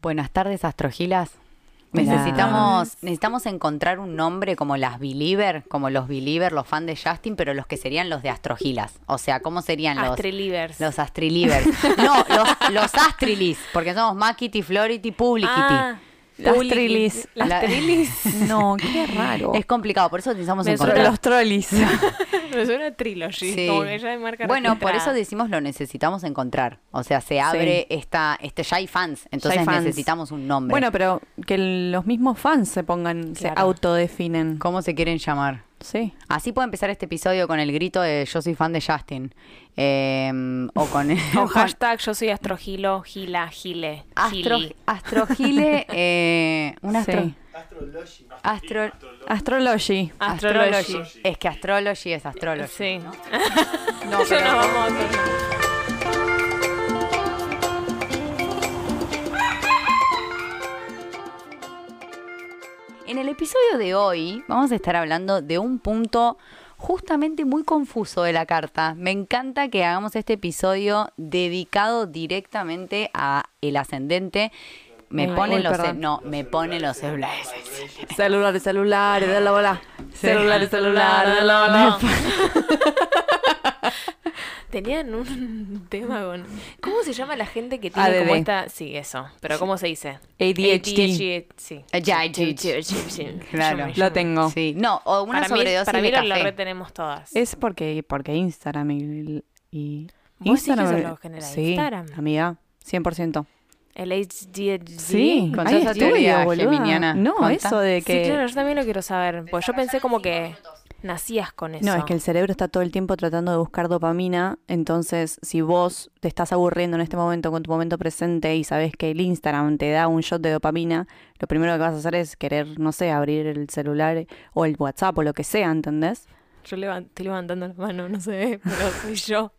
Buenas tardes, astrogilas. Necesitamos, necesitamos encontrar un nombre como las Believer, como los Believer, los fans de Justin, pero los que serían los de astrogilas. O sea, ¿cómo serían los, Astrilivers. los Astrilivers? No, los, los Astrilis, porque somos Makiti, Flority, Publicity. Ah, Las trilis. Las La- trilis. No, qué raro. Es complicado, por eso necesitamos Me encontrar. suena los trollis. Me suena trilogy. Sí. Como que ya de marca Bueno, por eso decimos lo necesitamos encontrar. O sea, se abre esta, este ya hay fans, entonces hay fans. necesitamos un nombre. Bueno, pero que los mismos fans se pongan, se autodefinen. ¿cómo se quieren llamar? Sí. Así puede empezar este episodio con el grito de yo soy fan de Justin. Eh, o con O con hashtag yo soy astrogilo, gila, gile, Astro. Astrogile, eh, un astro, Sí. astro, Astrology. Astrology. Es que astrology es astrology. Sí. No, Eso pero- nos vamos a En el episodio de hoy vamos a estar hablando de un punto justamente muy confuso de la carta. Me encanta que hagamos este episodio dedicado directamente a el ascendente. Me Ay, ponen uy, los perdón. no, me ponen los celulares. Celulares, celulares, de la bola. Celulares, celulares, de la bola. Tenían un tema con. ¿Cómo se llama la gente que tiene ADD. como esta. Sí, eso. Pero ¿cómo se dice? ADHD. Sí. Ya, ya, ya. Claro. Yo Lo tengo. Sí, no, o una Para mí, sobredosis para mí de lo, retenemos todas. Es porque, porque Instagram y... y ¿Vos sí que eso lo genera sí, Instagram? amiga, 100%. El HDHD. Sí, hay esa teoría geminiana. No, Contá. eso de que... Sí, claro, yo también lo quiero saber. Pues yo pensé como que nacías con eso. No, es que el cerebro está todo el tiempo tratando de buscar dopamina, entonces si vos te estás aburriendo en este momento con tu momento presente y sabes que el Instagram te da un shot de dopamina, lo primero que vas a hacer es querer, no sé, abrir el celular o el WhatsApp o lo que sea, ¿entendés? Yo levan- estoy levantando la mano, no sé, pero soy yo.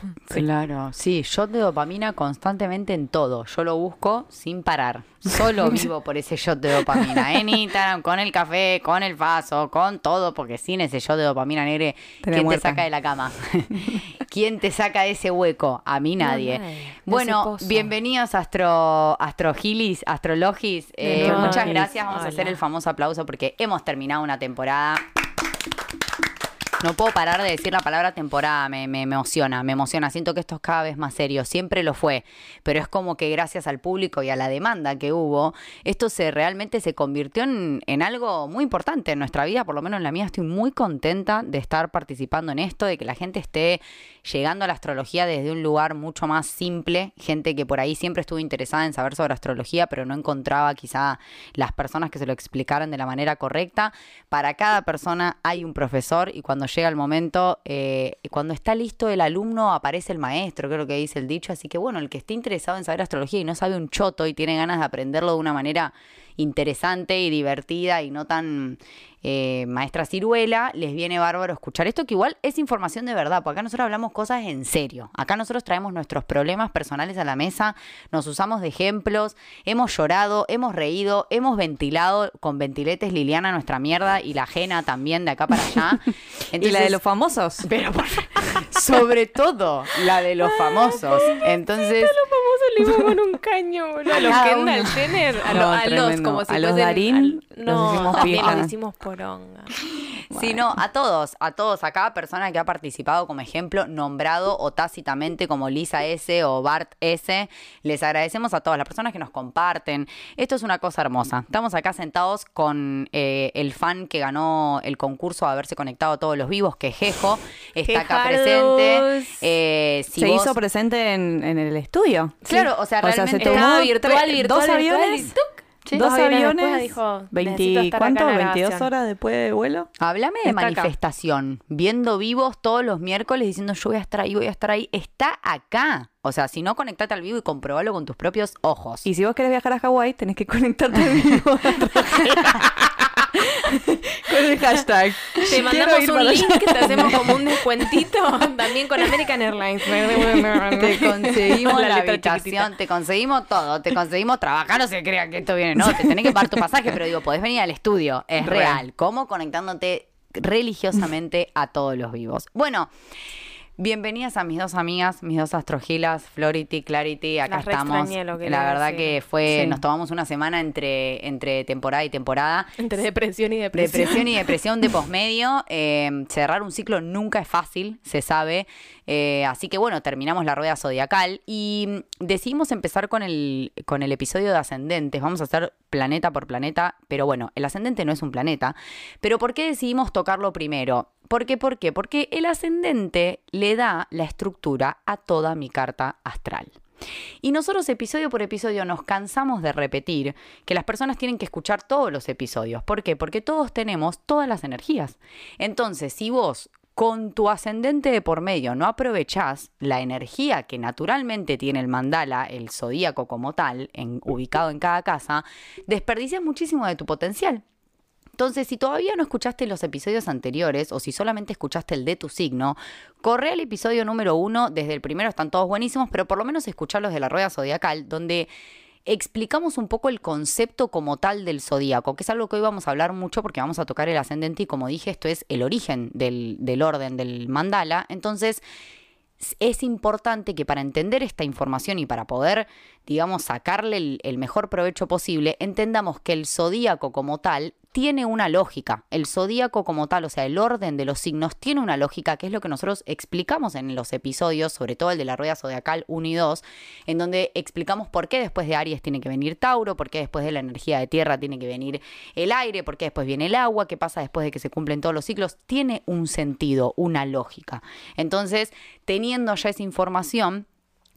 Claro, sí, shot de dopamina constantemente en todo. Yo lo busco sin parar. Solo vivo por ese shot de dopamina. En Instagram, con el café, con el vaso, con todo, porque sin ese shot de dopamina negre, ¿quién te saca de la cama? ¿Quién te saca de ese hueco? A mí nadie. bueno, bienvenidos Astro, Astrogilis, Astrologis. Eh, muchas gracias. Vamos a hacer el famoso aplauso porque hemos terminado una temporada. No puedo parar de decir la palabra temporada, me, me emociona, me emociona. Siento que esto es cada vez más serio, siempre lo fue, pero es como que gracias al público y a la demanda que hubo, esto se realmente se convirtió en, en algo muy importante en nuestra vida, por lo menos en la mía. Estoy muy contenta de estar participando en esto, de que la gente esté llegando a la astrología desde un lugar mucho más simple, gente que por ahí siempre estuvo interesada en saber sobre astrología, pero no encontraba quizá las personas que se lo explicaran de la manera correcta. Para cada persona hay un profesor y cuando llega el momento, eh, cuando está listo el alumno, aparece el maestro, creo que dice el dicho. Así que bueno, el que esté interesado en saber astrología y no sabe un choto y tiene ganas de aprenderlo de una manera interesante y divertida y no tan eh, maestra ciruela, les viene bárbaro escuchar esto que igual es información de verdad, porque acá nosotros hablamos cosas en serio. Acá nosotros traemos nuestros problemas personales a la mesa, nos usamos de ejemplos, hemos llorado, hemos reído, hemos ventilado con ventiletes Liliana nuestra mierda y la ajena también de acá para allá. y la de los famosos. Pero por- sobre todo la de los famosos. Entonces, Vamos salimos con un caño, boludo. A los Kendall. Jenner, a, No, lo- a los como si A los Darín al- los no, hicimos también pija. los hicimos poronga. Sí, no, a todos, a todos, a cada persona que ha participado como ejemplo, nombrado o tácitamente como Lisa S o Bart S, les agradecemos a todas las personas que nos comparten. Esto es una cosa hermosa. Estamos acá sentados con eh, el fan que ganó el concurso de haberse conectado a todos los vivos, que Jejo, está acá presente. Eh, si se vos- hizo presente en, en el estudio. Claro, o sea, O sea, se realmente tomó Estaba tre- virtual, virtual, dos virtual, aviones. Sí. dos Dos aviones dijo, 20, necesito estar acá en ¿cuánto? la 22 grabación. horas después de vuelo. Háblame de Está acá. manifestación, viendo vivos todos los miércoles diciendo yo voy a estar ahí, voy a estar ahí. Está acá. O sea, si no, conectate al vivo y comprobalo con tus propios ojos. Y si vos querés viajar a Hawái, tenés que conectarte al vivo. Con el hashtag. Te mandamos un link, allá. te hacemos como un descuentito también con American Airlines. Te conseguimos la, letra habitación, chiquitita. te conseguimos todo, te conseguimos trabajar, no se crean que esto viene, no, te tenés que pagar tu pasaje, pero digo, podés venir al estudio, es Re. real. ¿Cómo? Conectándote religiosamente a todos los vivos. Bueno, Bienvenidas a mis dos amigas, mis dos astrogilas, Flority, Clarity, acá Las estamos. extrañé, lo que La verdad que fue, Sí. nos tomamos una semana entre, entre temporada y temporada. Entre depresión y depresión. Depresión y depresión de posmedio. eh, cerrar un ciclo nunca es fácil, se sabe. eh, así que bueno, terminamos la rueda zodiacal y mm, decidimos empezar con el, con el episodio de ascendentes. Vamos a hacer planeta por planeta, pero bueno, el ascendente no es un planeta. Pero ¿por qué decidimos tocarlo primero? ¿Por qué? ¿Por qué? Porque el ascendente le da la estructura a toda mi carta astral. Y nosotros episodio por episodio nos cansamos de repetir que las personas tienen que escuchar todos los episodios. ¿Por qué? Porque todos tenemos todas las energías. Entonces, si vos con tu ascendente de por medio no aprovechás la energía que naturalmente tiene el mandala, el zodíaco como tal, ubicado en cada casa, desperdicias muchísimo de tu potencial. Entonces, si todavía no escuchaste los episodios anteriores o si solamente escuchaste el de tu signo, corre al episodio número uno. Desde el primero están todos buenísimos, pero por lo menos escucharlos de la rueda zodiacal, donde explicamos un poco el concepto como tal del zodíaco, que es algo que hoy vamos a hablar mucho porque vamos a tocar el ascendente y como dije, esto es el origen del, del orden del mandala. Entonces, es importante que para entender esta información y para poder, digamos, sacarle el, el mejor provecho posible, entendamos que el zodíaco como tal tiene una lógica. El zodíaco como tal, o sea, el orden de los signos, tiene una lógica, que es lo que nosotros explicamos en los episodios, sobre todo el de la rueda zodiacal 1 y 2, en donde explicamos por qué después de Aries tiene que venir Tauro, por qué después de la energía de tierra tiene que venir el aire, por qué después viene el agua, qué pasa después de que se cumplen todos los ciclos. Tiene un sentido, una lógica. Entonces, teniendo ya esa información,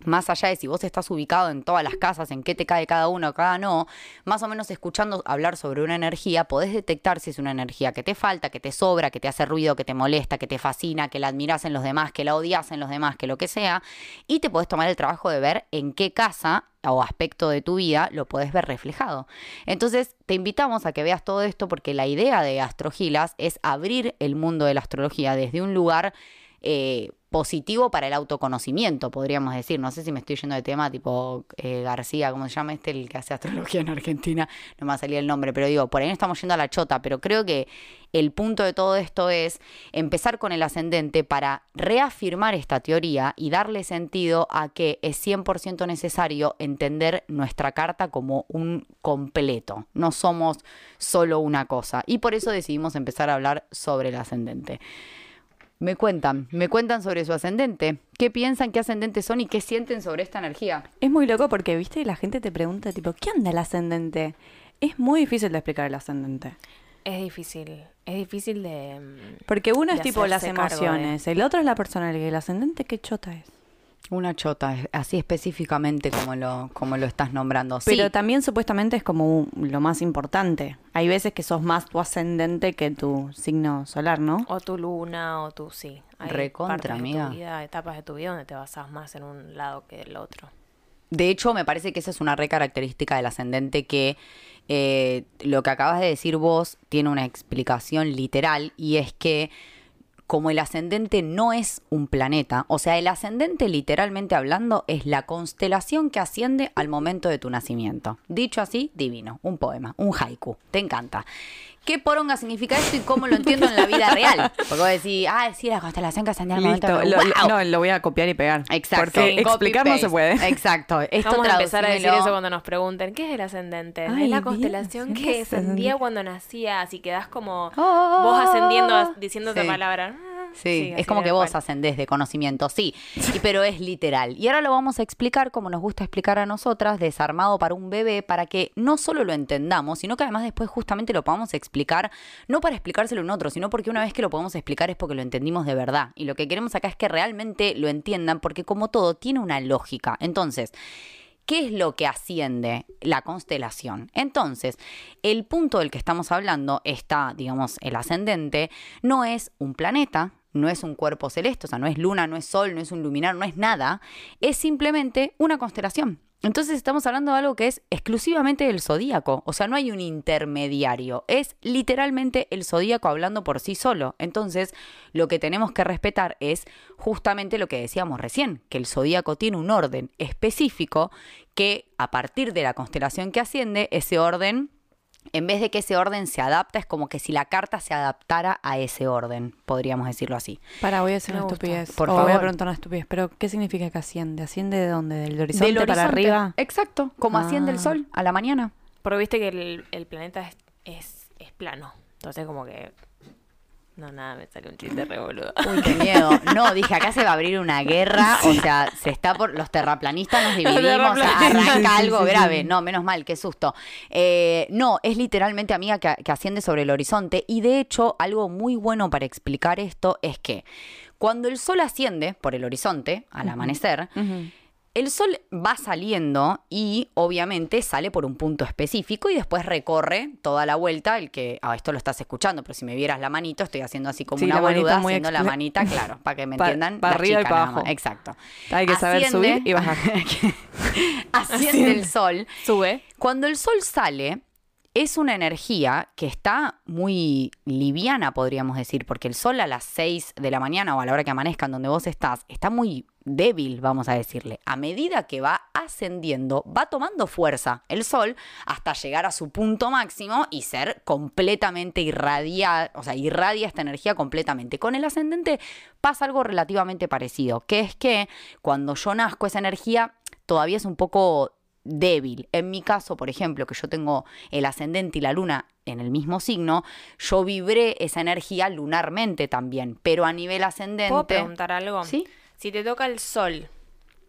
más allá de si vos estás ubicado en todas las casas, en qué te cae cada uno, cada no, más o menos escuchando hablar sobre una energía, podés detectar si es una energía que te falta, que te sobra, que te hace ruido, que te molesta, que te fascina, que la admirás en los demás, que la odias en los demás, que lo que sea, y te podés tomar el trabajo de ver en qué casa o aspecto de tu vida lo podés ver reflejado. Entonces, te invitamos a que veas todo esto porque la idea de Astrogilas es abrir el mundo de la astrología desde un lugar eh, positivo para el autoconocimiento, podríamos decir. No sé si me estoy yendo de tema, tipo eh, García, ¿cómo se llama este? El que hace astrología en Argentina. No me va a salir el nombre, pero digo, por ahí no estamos yendo a la chota, pero creo que el punto de todo esto es empezar con el ascendente para reafirmar esta teoría y darle sentido a que es 100% necesario entender nuestra carta como un completo. No somos solo una cosa. Y por eso decidimos empezar a hablar sobre el ascendente. Me cuentan, me cuentan sobre su ascendente. ¿Qué piensan, qué ascendentes son y qué sienten sobre esta energía? Es muy loco porque, viste, la gente te pregunta, tipo, ¿qué anda el ascendente? Es muy difícil de explicar el ascendente. Es difícil. Es difícil de. Porque uno es de tipo las de- emociones, el otro es la personalidad, el ascendente, ¿qué chota es? Una chota, así específicamente como lo, como lo estás nombrando. Sí, Pero también supuestamente es como un- lo más importante. Hay veces que sos más tu ascendente que tu signo solar, ¿no? O tu luna, o tu sí. Hay Recontra, partes de amiga. tu vida, etapas de tu vida donde te basas más en un lado que el otro. De hecho, me parece que esa es una re característica del ascendente que eh, lo que acabas de decir vos tiene una explicación literal y es que como el ascendente no es un planeta, o sea, el ascendente literalmente hablando es la constelación que asciende al momento de tu nacimiento. Dicho así, divino, un poema, un haiku, te encanta. ¿Qué poronga significa esto y cómo lo entiendo en la vida real? Porque vos decís, ah, sí, la constelación que ascendió al momento Listo, de... lo- lo- ¡Wow! no, lo voy a copiar y pegar. Exacto. Porque explicar no se puede. Exacto. Esto Vamos a empezar a decir eso cuando nos pregunten, ¿qué es el ascendente? Ay, es la constelación sí, que ascendía cuando nacías y quedás como Oh. vos ascendiendo diciendo Sí. otra palabra. Sí, es como que vos cual. ascendés de conocimiento, sí, y- pero es literal. Y ahora lo vamos a explicar como nos gusta explicar a nosotras, desarmado para un bebé, para que no solo lo entendamos, sino que además después justamente lo podamos explicar, no para explicárselo a un otro, sino porque una vez que lo podemos explicar es porque lo entendimos de verdad. Y lo que queremos acá es que realmente lo entiendan, porque como todo tiene una lógica. Entonces, ¿Qué es lo que asciende la constelación? Entonces, el punto del que estamos hablando está, digamos, el ascendente, no es un planeta, no es un cuerpo celeste, o sea, no es luna, no es sol, no es un luminar, no es nada, es simplemente una constelación. Entonces estamos hablando de algo que es exclusivamente del zodíaco, o sea, no hay un intermediario, es literalmente el zodíaco hablando por sí solo. Entonces, lo que tenemos que respetar es justamente lo que decíamos recién, que el zodíaco tiene un orden específico que a partir de la constelación que asciende, ese orden en vez de que ese orden se adapta, es como que si la carta se adaptara a ese orden, podríamos decirlo así. Para, voy a hacer Me una gusta. estupidez. Por o voy a favor. preguntar una estupidez. Pero, ¿qué significa que asciende? ¿Asciende de dónde? ¿Del horizonte, Del para arriba? Exacto, como asciende el Ah. sol a la mañana. Porque viste que el, el planeta es, es, es plano. Entonces como que... No, nada, me sale un chiste re boludo. Uy, qué miedo. No, dije, acá se va a abrir una guerra. O sea, se está por. Los terraplanistas nos dividimos. o sea, terraplanistas. arranca algo grave. No, menos mal, qué susto. Eh, no, es literalmente amiga que, que asciende sobre el horizonte. Y de hecho, algo muy bueno para explicar esto es que cuando el sol asciende por el horizonte al amanecer. El sol va saliendo y obviamente sale por un punto específico y después recorre toda la vuelta. El que, ah, esto lo estás escuchando, pero si me vieras la manito, estoy haciendo así como Sí, una boluda, haciendo la manita, claro, para que me entiendan. pa' la arriba y chica pa' nada abajo. Exacto. Hay que saber subir y bajar. asciende el sol. Sube. Cuando el sol sale, es una energía que está muy liviana, podríamos decir, porque el sol a las 6 de la mañana o a la hora que amanezca en donde vos estás, está muy débil, vamos a decirle. A medida que va ascendiendo, va tomando fuerza el sol hasta llegar a su punto máximo y ser completamente irradiada, o sea, irradia esta energía completamente. Con el ascendente pasa algo relativamente parecido, que es que cuando yo nazco esa energía todavía es un poco débil. En mi caso, por ejemplo, que yo tengo el ascendente y la luna en el mismo signo, yo vibré esa energía lunarmente también, pero a nivel ascendente. ¿Puedo preguntar algo? Sí. Si te toca el sol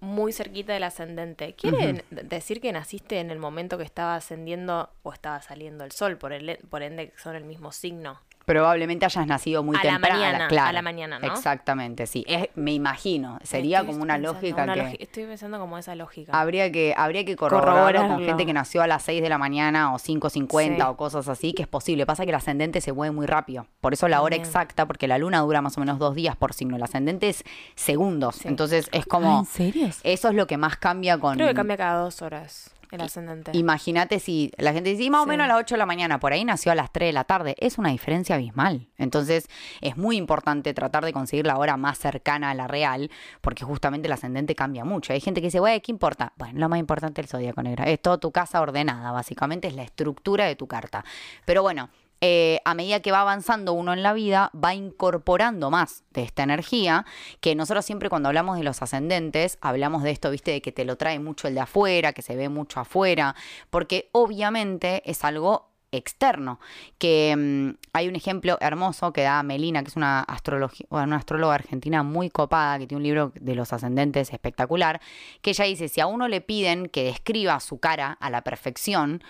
muy cerquita del ascendente, ¿quiere decir que naciste en el momento que estaba ascendiendo o estaba saliendo el sol? Por, el, por ende, que son el mismo signo. Probablemente hayas nacido muy A la temprano. mañana, claro. a la mañana, ¿no? Exactamente, sí. Es, me imagino. Sería Estoy como una pensando, lógica una que. Estoy pensando como esa lógica. Habría que, habría que corroborarlo con gente que nació a las 6 de la mañana o 5.50 Sí. o cosas así, que es posible. Pasa que el ascendente se mueve muy rápido. Por eso la hora Bien. exacta, porque la luna dura más o menos dos días por signo. El ascendente es segundos. Sí. Entonces es Ah, como... ¿En serio? Eso es lo que más cambia con... Creo que cambia cada dos horas el ascendente. Imagínate si la gente dice, "Y más o Sí. menos a las 8 de la mañana, por ahí nació a las 3 de la tarde. Es una diferencia abismal. Entonces, es muy importante tratar de conseguir la hora más cercana a la real, porque justamente el ascendente cambia mucho. Hay gente que dice, güey, ¿qué importa? Bueno, lo más importante es el zodíaco negra. Es toda tu casa ordenada, básicamente es la estructura de tu carta. Pero bueno. Eh, a medida que va avanzando uno en la vida, va incorporando más de esta energía, que nosotros siempre cuando hablamos de los ascendentes, hablamos de esto, viste, de que te lo trae mucho el de afuera, que se ve mucho afuera, porque obviamente es algo externo, que mm, hay un ejemplo hermoso que da Melina, que es una, una astróloga argentina muy copada, que tiene un libro de los ascendentes espectacular, que ella dice, si a uno le piden que describa su cara a la perfección,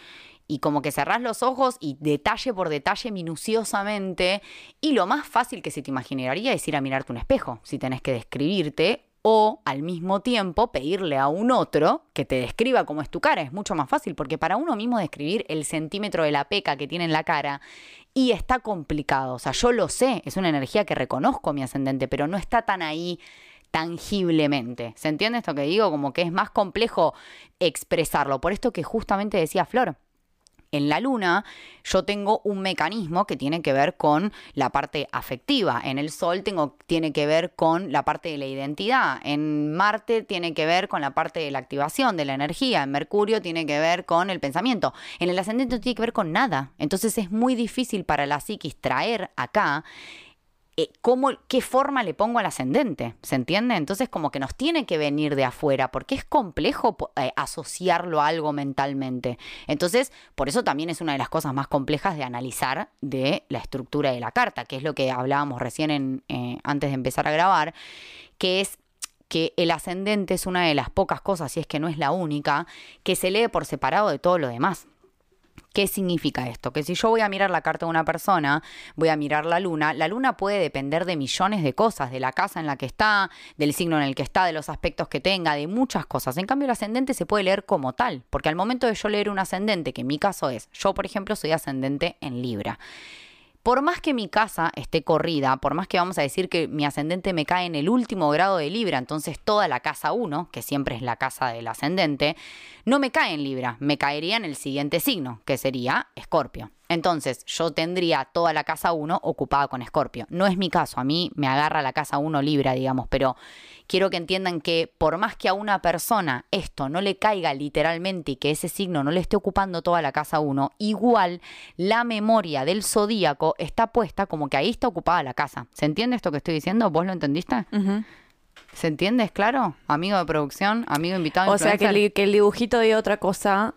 y como que cerrás los ojos y detalle por detalle minuciosamente. Y lo más fácil que se te imaginaría es ir a mirarte un espejo, si tenés que describirte. O al mismo tiempo pedirle a un otro que te describa cómo es tu cara. Es mucho más fácil porque para uno mismo describir el centímetro de la peca que tiene en la cara y está complicado. O sea, yo lo sé, es una energía que reconozco mi ascendente, pero no está tan ahí tangiblemente. ¿Se entiende esto que digo? Como que es más complejo expresarlo. Por esto que justamente decía Flor, en la luna yo tengo un mecanismo que tiene que ver con la parte afectiva. En el sol tengo, tiene que ver con la parte de la identidad. En Marte tiene que ver con la parte de la activación, de la energía. En Mercurio tiene que ver con el pensamiento. En el ascendente no tiene que ver con nada. Entonces es muy difícil para la psiquis traer acá eh, cómo, qué forma le pongo al ascendente, ¿se entiende? Entonces como que nos tiene que venir de afuera, porque es complejo eh, asociarlo a algo mentalmente. Entonces, por eso también es una de las cosas más complejas de analizar de la estructura de la carta, que es lo que hablábamos recién en, eh, antes de empezar a grabar, que es que el ascendente es una de las pocas cosas, si es que no es la única, que se lee por separado de todo lo demás. ¿Qué significa esto? Que si yo voy a mirar la carta de una persona, voy a mirar la luna, la luna puede depender de millones de cosas, de la casa en la que está, del signo en el que está, de los aspectos que tenga, de muchas cosas. En cambio, el ascendente se puede leer como tal, porque al momento de yo leer un ascendente, que en mi caso es, yo por ejemplo soy ascendente en Libra. Por más que mi casa esté corrida, por más que vamos a decir que mi ascendente me cae en el último grado de Libra, entonces toda la casa 1, que siempre es la casa del ascendente, no me cae en Libra, me caería en el siguiente signo, que sería Escorpio. Entonces, yo tendría toda la casa 1 ocupada con Escorpio. No es mi caso, a mí me agarra la casa 1 Libra, digamos, pero quiero que entiendan que por más que a una persona esto no le caiga literalmente y que ese signo no le esté ocupando toda la casa 1, igual la memoria del zodíaco está puesta como que ahí está ocupada la casa. ¿Se entiende esto que estoy diciendo? ¿Vos lo entendiste? ¿Se entiende? ¿Es claro? Amigo de producción, amigo invitado. O sea, que influencer. el, que el dibujito de otra cosa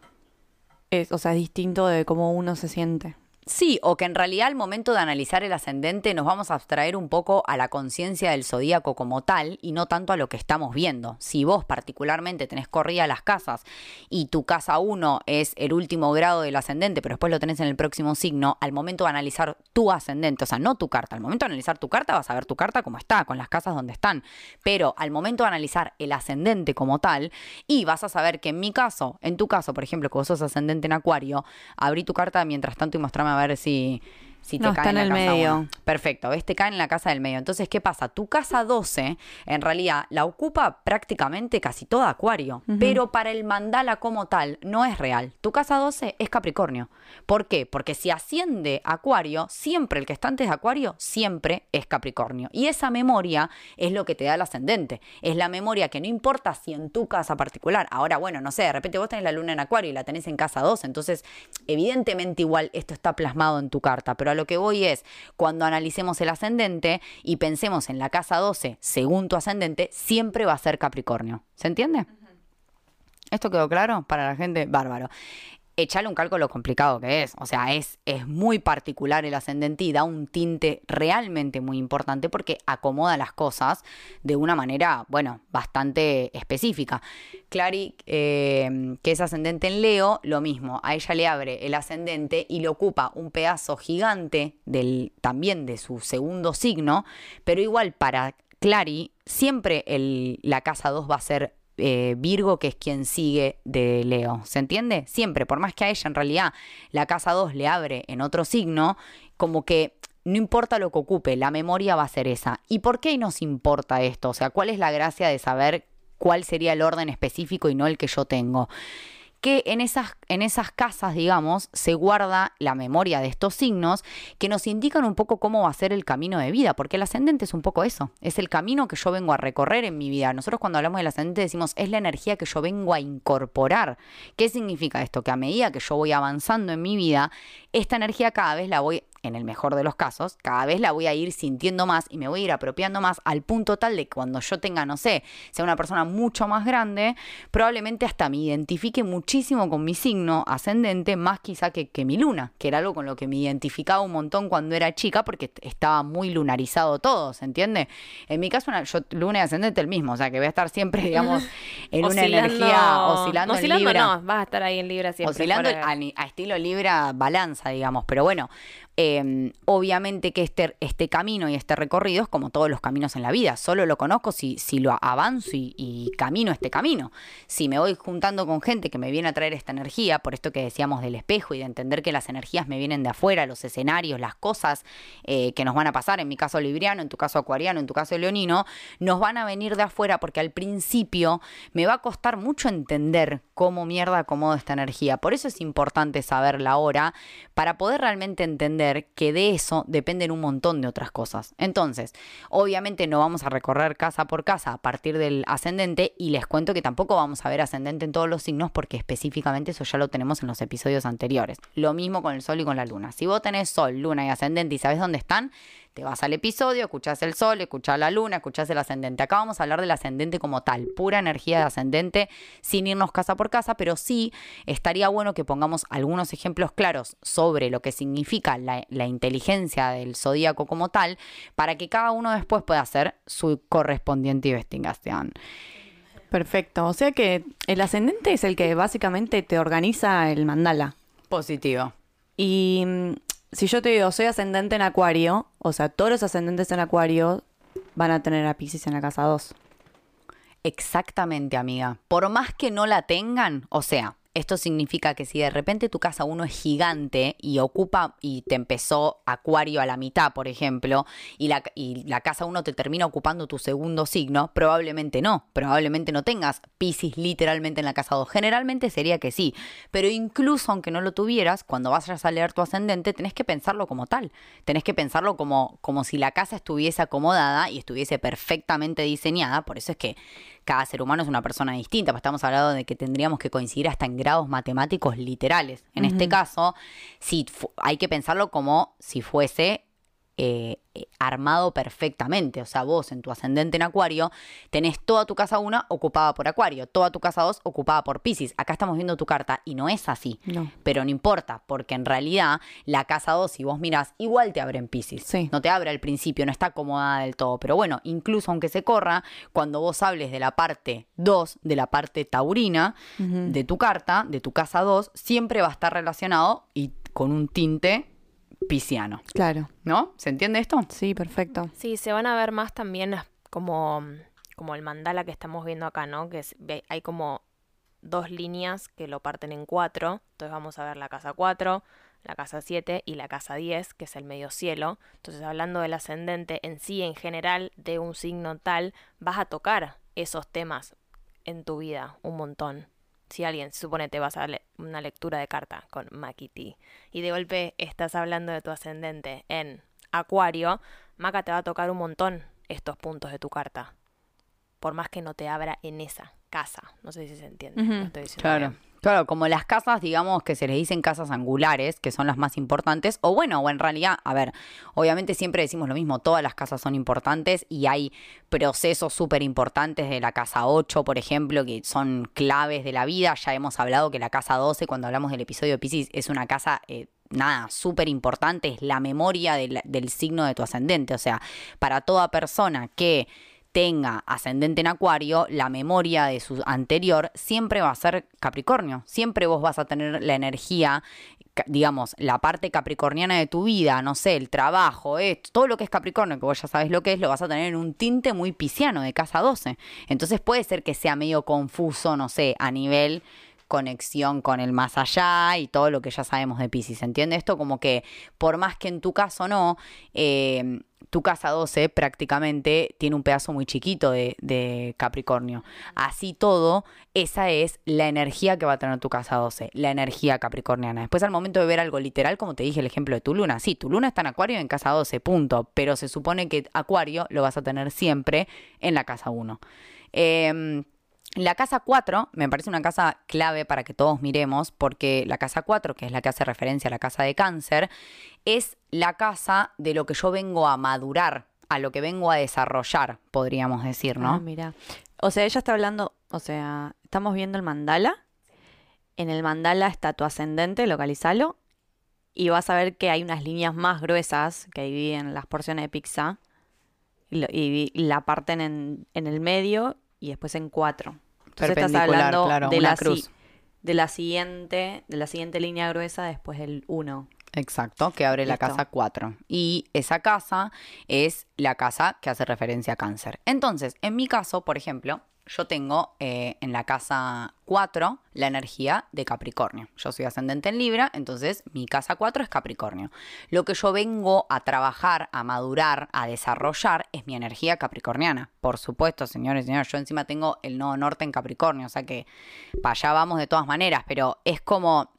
es, o sea, es distinto de cómo uno se siente. Sí, o que en realidad al momento de analizar el ascendente nos vamos a abstraer un poco a la conciencia del zodíaco como tal y no tanto a lo que estamos viendo. Si vos particularmente tenés corrida las casas y tu casa 1 es el último grado del ascendente, pero después lo tenés en el próximo signo, al momento de analizar tu ascendente, o sea, no tu carta, al momento de analizar tu carta vas a ver tu carta como está, con las casas donde están, pero al momento de analizar el ascendente como tal y vas a saber que en mi caso, en tu caso, por ejemplo, que vos sos ascendente en acuario, abrí tu carta mientras tanto y mostrame a ver si, si te No, cae está en, en la el casa medio. Perfecto, ves, te cae en la casa del medio. Entonces, ¿qué pasa? Tu casa 12, en realidad, la ocupa prácticamente casi toda Acuario, pero para el mandala como tal no es real. Tu casa 12 es Capricornio. ¿Por qué? Porque si asciende Acuario, siempre el que está antes de Acuario, siempre es Capricornio. Y esa memoria es lo que te da el ascendente. Es la memoria que no importa si en tu casa particular, ahora, bueno, no sé, de repente vos tenés la luna en Acuario y la tenés en casa 12, entonces, evidentemente igual esto está plasmado en tu carta, pero a lo que voy es, cuando analicemos el ascendente y pensemos en la casa 12 según tu ascendente, siempre va a ser Capricornio. ¿Se entiende? ¿Esto quedó claro para la gente? Bárbaro. Echale un cálculo complicado que es. O sea, es, es muy particular el ascendente y da un tinte realmente muy importante porque acomoda las cosas de una manera, bueno, bastante específica. Clary, eh, que es ascendente en Leo, lo mismo. A ella le abre el ascendente y le ocupa un pedazo gigante del, también de su segundo signo, pero igual para Clary, siempre la casa 2 va a ser eh, Virgo, que es quien sigue de Leo. ¿Se entiende? Siempre, por más que a ella en realidad la casa 2 le abre en otro signo, como que no importa lo que ocupe, la memoria va a ser esa. ¿Y por qué nos importa esto? O sea, ¿cuál es la gracia de saber cuál sería el orden específico y no el que yo tengo? Que en esas, en esas casas, digamos, se guarda la memoria de estos signos que nos indican un poco cómo va a ser el camino de vida, porque el ascendente es un poco eso, es el camino que yo vengo a recorrer en mi vida. Nosotros cuando hablamos del ascendente decimos, es la energía que yo vengo a incorporar. ¿Qué significa esto? Que a medida que yo voy avanzando en mi vida, esta energía cada vez la voy en el mejor de los casos, cada vez la voy a ir sintiendo más y me voy a ir apropiando más al punto tal de que cuando yo tenga, no sé, sea una persona mucho más grande, probablemente hasta me identifique muchísimo con mi signo ascendente, más quizá que, que mi luna, que era algo con lo que me identificaba un montón cuando era chica porque estaba muy lunarizado todo, ¿se entiende? En mi caso, una- yo luna y ascendente el mismo, o sea que voy a estar siempre, digamos, en una energía oscilando, en Libra. no, vas a estar ahí en Libra siempre. Oscilando a, a estilo Libra balanza, digamos. Pero bueno, eh, obviamente que este, este camino y este recorrido es como todos los caminos en la vida. Solo lo conozco si, si lo avanzo y, y camino este camino. Si me voy juntando con gente que me viene a traer esta energía, por esto que decíamos del espejo y de entender que las energías me vienen de afuera, los escenarios, las cosas eh, que nos van a pasar, en mi caso libriano, en tu caso acuariano, en tu caso leonino, nos van a venir de afuera porque al principio me va a costar mucho entender cómo mierda acomodo esta energía. Por eso es importante saberla ahora para poder realmente entender que de eso dependen un montón de otras cosas. Entonces, obviamente no vamos a recorrer casa por casa a partir del ascendente y les cuento que tampoco vamos a ver ascendente en todos los signos porque específicamente eso ya lo tenemos en los episodios anteriores. Lo mismo con el sol y con la luna. Si vos tenés sol, luna y ascendente y sabes dónde están, te vas al episodio, escuchás el sol, escuchás la luna, escuchás el ascendente. Acá vamos a hablar del ascendente como tal, pura energía de ascendente, sin irnos casa por casa, pero sí estaría bueno que pongamos algunos ejemplos claros sobre lo que significa la, la inteligencia del zodíaco como tal, para que cada uno después pueda hacer su correspondiente investigación. Perfecto. O sea que el ascendente es el que básicamente te organiza el mandala. Positivo. Y si yo te digo, soy ascendente en Acuario, o sea, todos los ascendentes en Acuario van a tener a Pisces en la casa 2. Exactamente, amiga. Por más que no la tengan, o sea, Esto significa que si de repente tu casa 1 es gigante y ocupa y te empezó Acuario a la mitad, por ejemplo, y la, y la casa 1 te termina ocupando tu segundo signo, probablemente no. Probablemente no tengas Pisces literalmente en la casa 2. Generalmente sería que sí. Pero incluso aunque no lo tuvieras, cuando vayas a leer tu ascendente, tenés que pensarlo como tal. Tenés que pensarlo como, como si la casa estuviese acomodada y estuviese perfectamente diseñada. Por eso es que cada ser humano es una persona distinta, pues estamos hablando de que tendríamos que coincidir hasta en grados matemáticos literales. En este caso, sí, hay que pensarlo como si fuese eh, eh, armado perfectamente. O sea, vos en tu ascendente en Acuario tenés toda tu casa 1 ocupada por Acuario, toda tu casa 2 ocupada por Pisces. Acá estamos viendo tu carta y no es así. No. Pero no importa, porque en realidad la casa 2, si vos mirás, igual te abre en Pisces. Sí. No te abre al principio, no está acomodada del todo. Pero bueno, incluso aunque se corra, cuando vos hables de la parte 2, de la parte taurina de tu carta, de tu casa 2, siempre va a estar relacionado y con un tinte pisciano. Claro. ¿No? ¿Se entiende esto? Sí, perfecto. Sí, se van a ver más también como, como el mandala que estamos viendo acá, ¿no? Que es- hay como dos líneas que lo parten en cuatro. Entonces vamos a ver la casa 4, la casa 7 y la casa 10, que es el medio cielo. Entonces hablando del ascendente en sí, en general, de un signo tal, vas a tocar esos temas en tu vida un montón. Si alguien, suponete, vas a darle una lectura de carta con Makiti y de golpe estás hablando de tu ascendente en Acuario, Maca te va a tocar un montón estos puntos de tu carta. Por más que no te abra en esa casa. No sé si se entiende. Estoy diciendo Claro. bien. Claro, como las casas, digamos, que se les dicen casas angulares, que son las más importantes, o bueno, o en realidad, a ver, obviamente siempre decimos lo mismo, todas las casas son importantes y hay procesos súper importantes de la casa 8, por ejemplo, que son claves de la vida. Ya hemos hablado que la casa 12, cuando hablamos del episodio de Pisces, es una casa... eh, Nada, súper importante, es la memoria del, del signo de tu ascendente. O sea, para toda persona que tenga ascendente en Acuario, la memoria de su anterior siempre va a ser Capricornio. Siempre vos vas a tener la energía, digamos, la parte capricorniana de tu vida, no sé, el trabajo, esto, todo lo que es Capricornio, que vos ya sabes lo que es, lo vas a tener en un tinte muy pisciano de casa 12. Entonces puede ser que sea medio confuso, no sé, a nivel conexión con el más allá y todo lo que ya sabemos de Pisces. ¿Entiende esto? Como que por más que en tu caso no, eh, tu casa 12 prácticamente tiene un pedazo muy chiquito de, Capricornio. Así todo, esa es la energía que va a tener tu casa 12, la energía capricorniana. Después al momento de ver algo literal, como te dije el ejemplo de tu luna, sí, tu luna está en Acuario en casa 12, punto, pero se supone que Acuario lo vas a tener siempre en la casa 1. Eh, la casa 4 me parece una casa clave para que todos miremos, porque la casa 4, que es la que hace referencia a la casa de cáncer, es la casa de lo que yo vengo a madurar, a lo que vengo a desarrollar, podríamos decir, Ah, ¿no? mira. O sea, ella está hablando, o sea, estamos viendo el mandala. En el mandala está tu ascendente, localizalo. Y vas a ver que hay unas líneas más gruesas que dividen las porciones de pizza. Y, lo- y la parten en, en el medio y después en cuatro. Entonces estás Perpendicular, hablando claro, de, la, si- cruz. de la siguiente, de la siguiente línea gruesa después del 1. Exacto, que abre la casa 4. Y esa casa es la casa que hace referencia a cáncer. Entonces, en mi caso, por ejemplo, yo tengo eh, en la casa 4 la energía de Capricornio. Yo soy ascendente en Libra, entonces mi casa 4 es Capricornio. Lo que yo vengo a trabajar, a madurar, a desarrollar es mi energía capricorniana. Por supuesto, señores y señores, yo encima tengo el nodo norte en Capricornio, o sea que para allá vamos de todas maneras, pero es como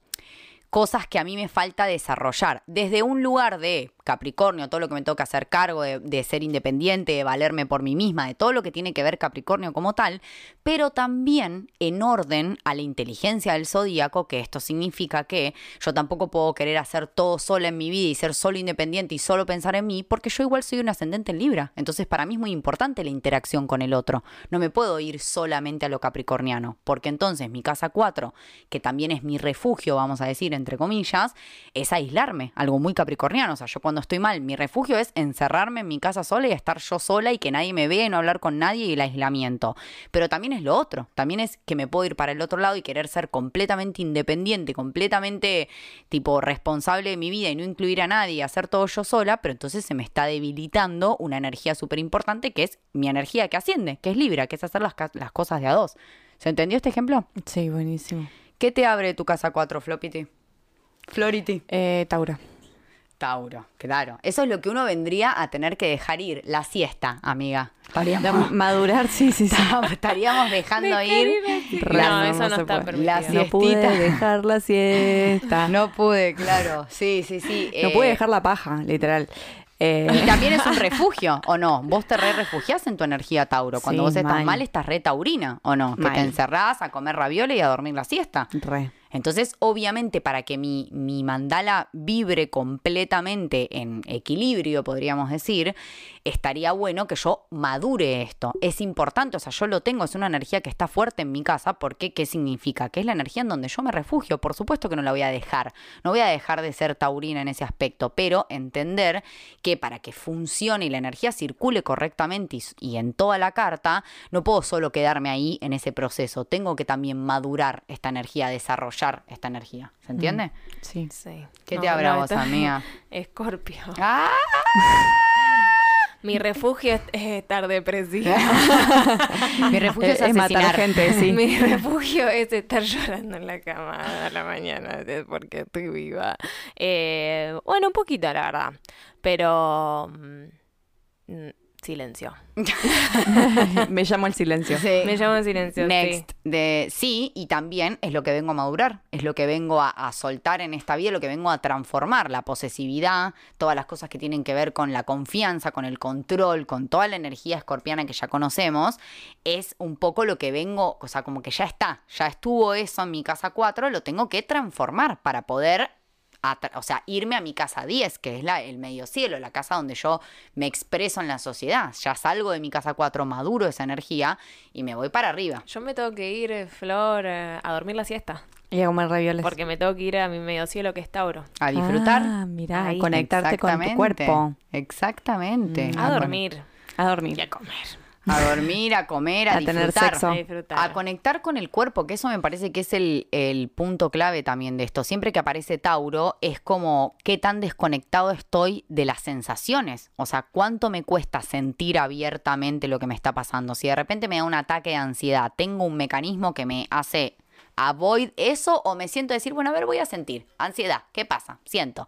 cosas que a mí me falta desarrollar. Desde un lugar de Capricornio, todo lo que me toca hacer cargo, de, de ser independiente, de valerme por mí misma, de todo lo que tiene que ver Capricornio como tal, pero también en orden a la inteligencia del zodíaco, que esto significa que yo tampoco puedo querer hacer todo sola en mi vida y ser solo independiente y solo pensar en mí, porque yo igual soy un ascendente en Libra. Entonces para mí es muy importante la interacción con el otro. No me puedo ir solamente a lo capricorniano, porque entonces mi casa 4, que también es mi refugio, vamos a decir, entre comillas, es aislarme, algo muy capricorniano. O sea, yo cuando estoy mal, mi refugio es encerrarme en mi casa sola y estar yo sola y que nadie me vea y no hablar con nadie y el aislamiento. Pero también es lo otro, también es que me puedo ir para el otro lado y querer ser completamente independiente, completamente tipo responsable de mi vida y no incluir a nadie, hacer todo yo sola, pero entonces se me está debilitando una energía súper importante que es mi energía que asciende, que es Libra, que es hacer las, las cosas de a dos. ¿Se entendió este ejemplo? Sí, buenísimo. ¿Qué te abre tu casa 4, Flopity? Flority. Eh, Tauro. Tauro, claro. Eso es lo que uno vendría a tener que dejar ir, la siesta, amiga. Estaríamos, Madurar, sí, sí, sí. estaríamos dejando ir No, la, eso no está permitido. La No pude siestita. dejar la siesta. No, No pude, claro. Sí, sí, sí. eh, pude dejar la paja, literal. Eh, Y también es un refugio, ¿o no? Vos te re refugiás en tu energía, Tauro. Cuando Sí, vos estás mal. mal, estás re taurina, ¿o no? Que Mal. te encerrás a comer ravioli y a dormir la siesta. re. Entonces, obviamente, para que mi, mi mandala vibre completamente en equilibrio, podríamos decir, estaría bueno que yo madure esto. Es importante, o sea, yo lo tengo, es una energía que está fuerte en mi casa. ¿Por qué? ¿Qué significa? Que es la energía en donde yo me refugio. Por supuesto que no la voy a dejar. No voy a dejar de ser taurina en ese aspecto, pero entender que para que funcione y la energía circule correctamente y, y en toda la carta, no puedo solo quedarme ahí en ese proceso. Tengo que también madurar esta energía, desarrollar esta energía. ¿Se entiende? Sí. Sí. ¿Qué No, te habrá no, vos, amiga? Escorpio. ¡Ah! Mi refugio es, es estar depresiva. Mi refugio es Es, es matar gente, sí. Mi refugio es estar llorando en la cama a la mañana porque estoy viva. Eh, bueno, un poquito, la verdad. Pero. Silencio. Me llamo el silencio. Sí. Me llamo en silencio. Next. sí. De sí, y también es lo que vengo a madurar, es lo que vengo a, a soltar en esta vida, lo que vengo a transformar, la posesividad, todas las cosas que tienen que ver con la confianza, con el control, con toda la energía escorpiana que ya conocemos, es un poco lo que vengo, o sea, como que ya está, ya estuvo eso en mi casa 4, lo tengo que transformar para poder o sea, irme a mi casa 10, que es la, el medio cielo, la casa donde yo me expreso en la sociedad. Ya salgo de mi casa 4, maduro esa energía y me voy para arriba. Yo me tengo que ir, eh, Flor, eh, a dormir la siesta. Y a comer ravioles. Porque me tengo que ir a mi medio cielo que es Tauro. A disfrutar. Ah, mirá, Ahí. conectarte con tu cuerpo. Exactamente. A con- dormir A y dormir. a comer. A dormir, a comer, a, A tener disfrutar. sexo. A disfrutar. A conectar con el cuerpo, que eso me parece que es el, el punto clave también de esto. Siempre que aparece Tauro, es como qué tan desconectado estoy de las sensaciones. O sea, cuánto me cuesta sentir abiertamente lo que me está pasando. Si de repente me da un ataque de ansiedad, tengo un mecanismo que me hace avoid eso o me siento decir, bueno, a ver, voy a sentir ansiedad. ¿Qué pasa? Siento.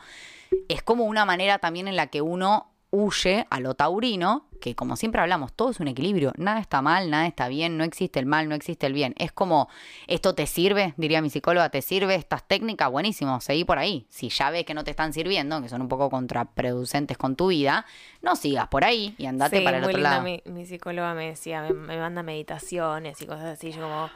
Es como una manera también en la que uno huye a lo taurino, que como siempre hablamos, todo es un equilibrio, nada está mal, nada está bien, no existe el mal, no existe el bien. Es como, esto te sirve, diría mi psicóloga, te sirve estas técnicas, buenísimo, seguí por ahí. Si ya ves que no te están sirviendo, que son un poco contraproducentes con tu vida, no sigas por ahí y andate Sí, para el muy otro linda. lado. Mi, mi psicóloga me decía, me, me manda meditaciones y cosas así. Yo como,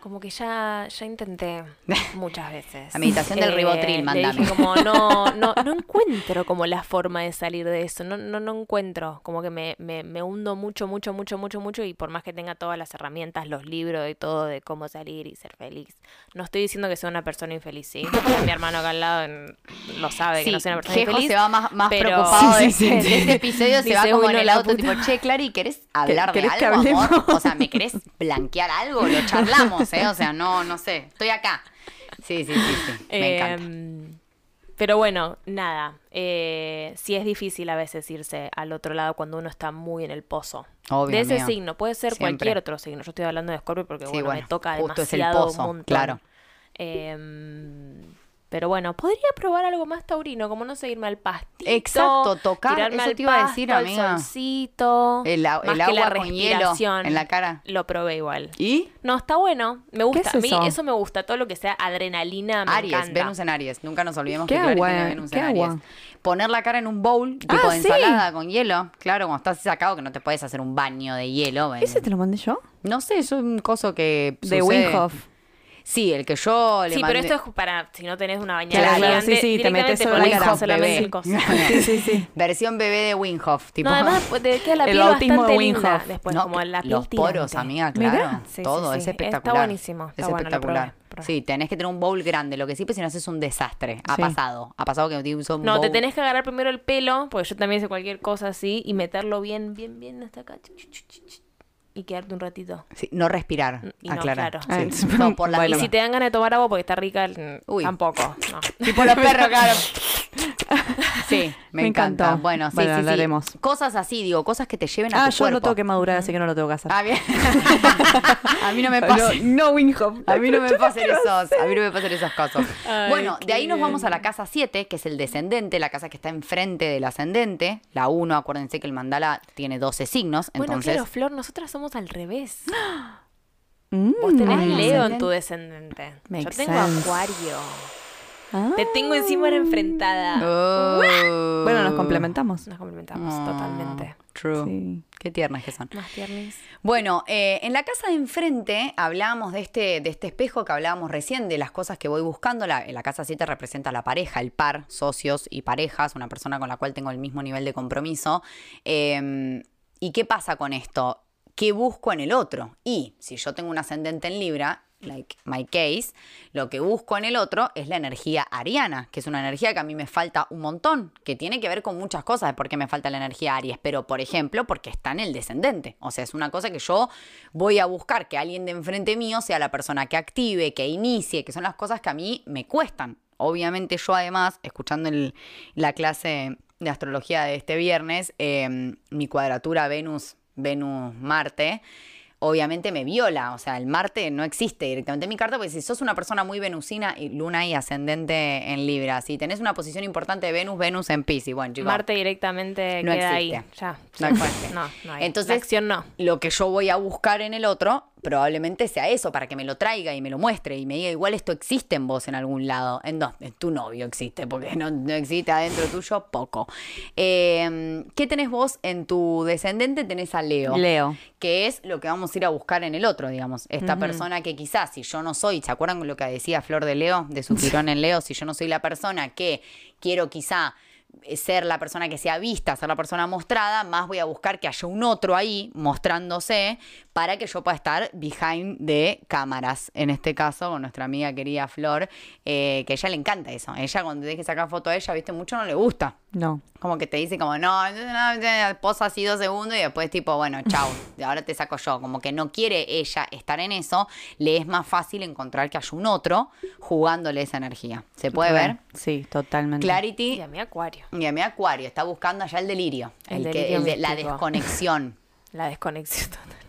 como que ya, ya intenté muchas veces. Eh, La meditación del mándame. dije como, no, no, no encuentro como la forma de salir de eso. No, no, no encuentro. Como que me, me, me hundo mucho, mucho, mucho, mucho, mucho. Y por más que tenga todas las herramientas, los libros y todo de cómo salir y ser feliz. No estoy diciendo que sea una persona infeliz, ¿sí? Mi hermano acá al lado lo sabe que no soy una persona Jejo infeliz. se va más, más pero- preocupado Sí, de, sí, este, sí. de este episodio, se va como "Uy, en el auto, puta". tipo, che, Clary, ¿querés hablar de que algo, amor? O sea, ¿me querés blanquear algo? Lo charlamos, ¿eh? O sea, no, no sé, estoy acá. Sí, sí, sí, sí, me encanta. Em, Pero bueno, nada. Eh, sí es difícil a veces irse al otro lado cuando uno está muy en el pozo. Obvio, de ese signo, puede ser Siempre. cualquier otro signo. Yo estoy hablando de Scorpio porque Sí, bueno, bueno, me toca justo es el demasiado pozo, un montón. claro. Em, pero bueno, podría probar algo más taurino, como no sé, irme al pastito. Exacto, tocar, tirarme eso al te iba a decir, pasto, al solcito, El, a- más el que la agua con hielo en la cara. Lo probé igual. ¿Y? No, está bueno. Me gusta. es a mí eso? eso me gusta. Todo lo que sea adrenalina me Aries, encanta. Venus en Aries. Nunca nos olvidemos ¿Qué que Clary agua, tiene? Venus ¿Qué en Aries. agua? Poner la cara en un bowl, tipo Ah, de sí. ensalada con hielo. Claro, cuando estás sacado que no te puedes hacer un baño de hielo. ven. ¿Ese te lo mandé yo? No sé, es un coso que De sucede. Sí, el que yo le Sí, mandé. pero esto es para si no tenés una bañera Claro, claro, sí, sí, te metes la cara. solamente el coso. Sí, sí, sí. Versión bebé de Winghoff, tipo. No, además pues, te queda la El piel de bastante linda Winghoff. después, No, como la piel los poros, amiga, claro. Sí, sí, todo, sí. es Está espectacular. buenísimo, está es bueno, lo espectacular. probé, probé. Sí, tenés que tener un bowl grande. Lo que sí, pues si no haces un desastre. Ha Sí. pasado. Ha pasado que uso un No, te tenés que agarrar primero el pelo, porque yo también hice cualquier cosa así, y meterlo bien, bien, bien hasta acá. chu, chu, chu, Y quedarte un ratito. Sí, no respirar. Y no, aclarar. claro. Ah, Sí. No, por la Bueno. Y si te dan ganas de tomar agua porque está rica, mm, Uy. tampoco. No. Tipo los perros, claro. Sí, me, Me encanta. encantó. Bueno, sí, Bueno, sí, sí. hablaremos. Cosas así, digo, cosas que te lleven a Ah, tu yo cuerpo. lo tengo que madurar, así que no lo tengo que hacer. Ah, bien. a mí no me pasa. No, no Winghoff. A mí no me pasan esos, a mí no me pasan esos casos. Ay, bueno, de ahí nos bien. vamos a la casa 7, que es el descendente, la casa que está enfrente del ascendente. La 1, acuérdense que el mandala tiene 12 signos, Bueno, entonces claro, Flor, nosotras somos al revés. Mm. Vos tenés Ay, Leo en tu descendente. Yo Makes tengo sense. Acuario. Ah. Te tengo encima era enfrentada. Oh. Bueno, nos complementamos. Nos complementamos Oh, totalmente. True. Sí. Qué tiernas que son. Más tiernis. Bueno, eh, en la casa de enfrente hablábamos de este, de este espejo que hablábamos recién, de las cosas que voy buscando. La, la casa 7 representa la pareja, el par, socios y parejas, una persona con la cual tengo el mismo nivel de compromiso. Eh, ¿Y qué pasa con esto? ¿Qué busco en el otro? Y si yo tengo un ascendente en Libra, like my case, lo que busco en el otro es la energía ariana, que es una energía que a mí me falta un montón, que tiene que ver con muchas cosas de por qué me falta la energía Aries, pero por ejemplo, porque está en el descendente. O sea, es una cosa que yo voy a buscar que alguien de enfrente mío sea la persona que active, que inicie, que son las cosas que a mí me cuestan. Obviamente yo además, escuchando la clase de astrología de este viernes, eh, mi cuadratura Venus, Venus-Marte, obviamente me viola. O sea, el Marte no existe directamente en mi carta, porque si sos una persona muy venusina y luna y ascendente en Libra, si tenés una posición importante de Venus, Venus en Pisces, bueno, chicos. Marte directamente No queda existe. ahí. Ya. No existe. No, no hay. Entonces, La acción no. lo que yo voy a buscar en el otro probablemente sea eso, para que me lo traiga y me lo muestre y me diga, igual esto existe en vos en algún lado. En, no, en tu novio existe, porque no, no existe adentro tuyo, poco. Eh, ¿Qué tenés vos en tu descendente? Tenés a Leo. Leo. Que es lo que vamos a ir a buscar en el otro, digamos. Esta persona que quizás, si yo no soy, ¿se acuerdan lo que decía Flor de Leo, de su tirón en Leo? Si yo no soy la persona que quiero quizá eh, ser la persona que sea vista, ser la persona mostrada, más voy a buscar que haya un otro ahí mostrándose para que yo pueda estar behind de cámaras. En este caso, con nuestra amiga querida Flor, eh, que a ella le encanta eso. Ella cuando te que sacar foto a ella, viste, mucho no le gusta. No. Como que te dice como, no, no, no, posa así dos segundos y después tipo, bueno, chao, ahora te saco yo. Como que no quiere ella estar en eso, le es más fácil encontrar que haya un otro jugándole esa energía. ¿Se puede ver? Sí, totalmente. Clarity Y a mi Acuario. y a mi acuario está buscando allá el delirio, El el, que, delirio el de- la desconexión. La desconexión total.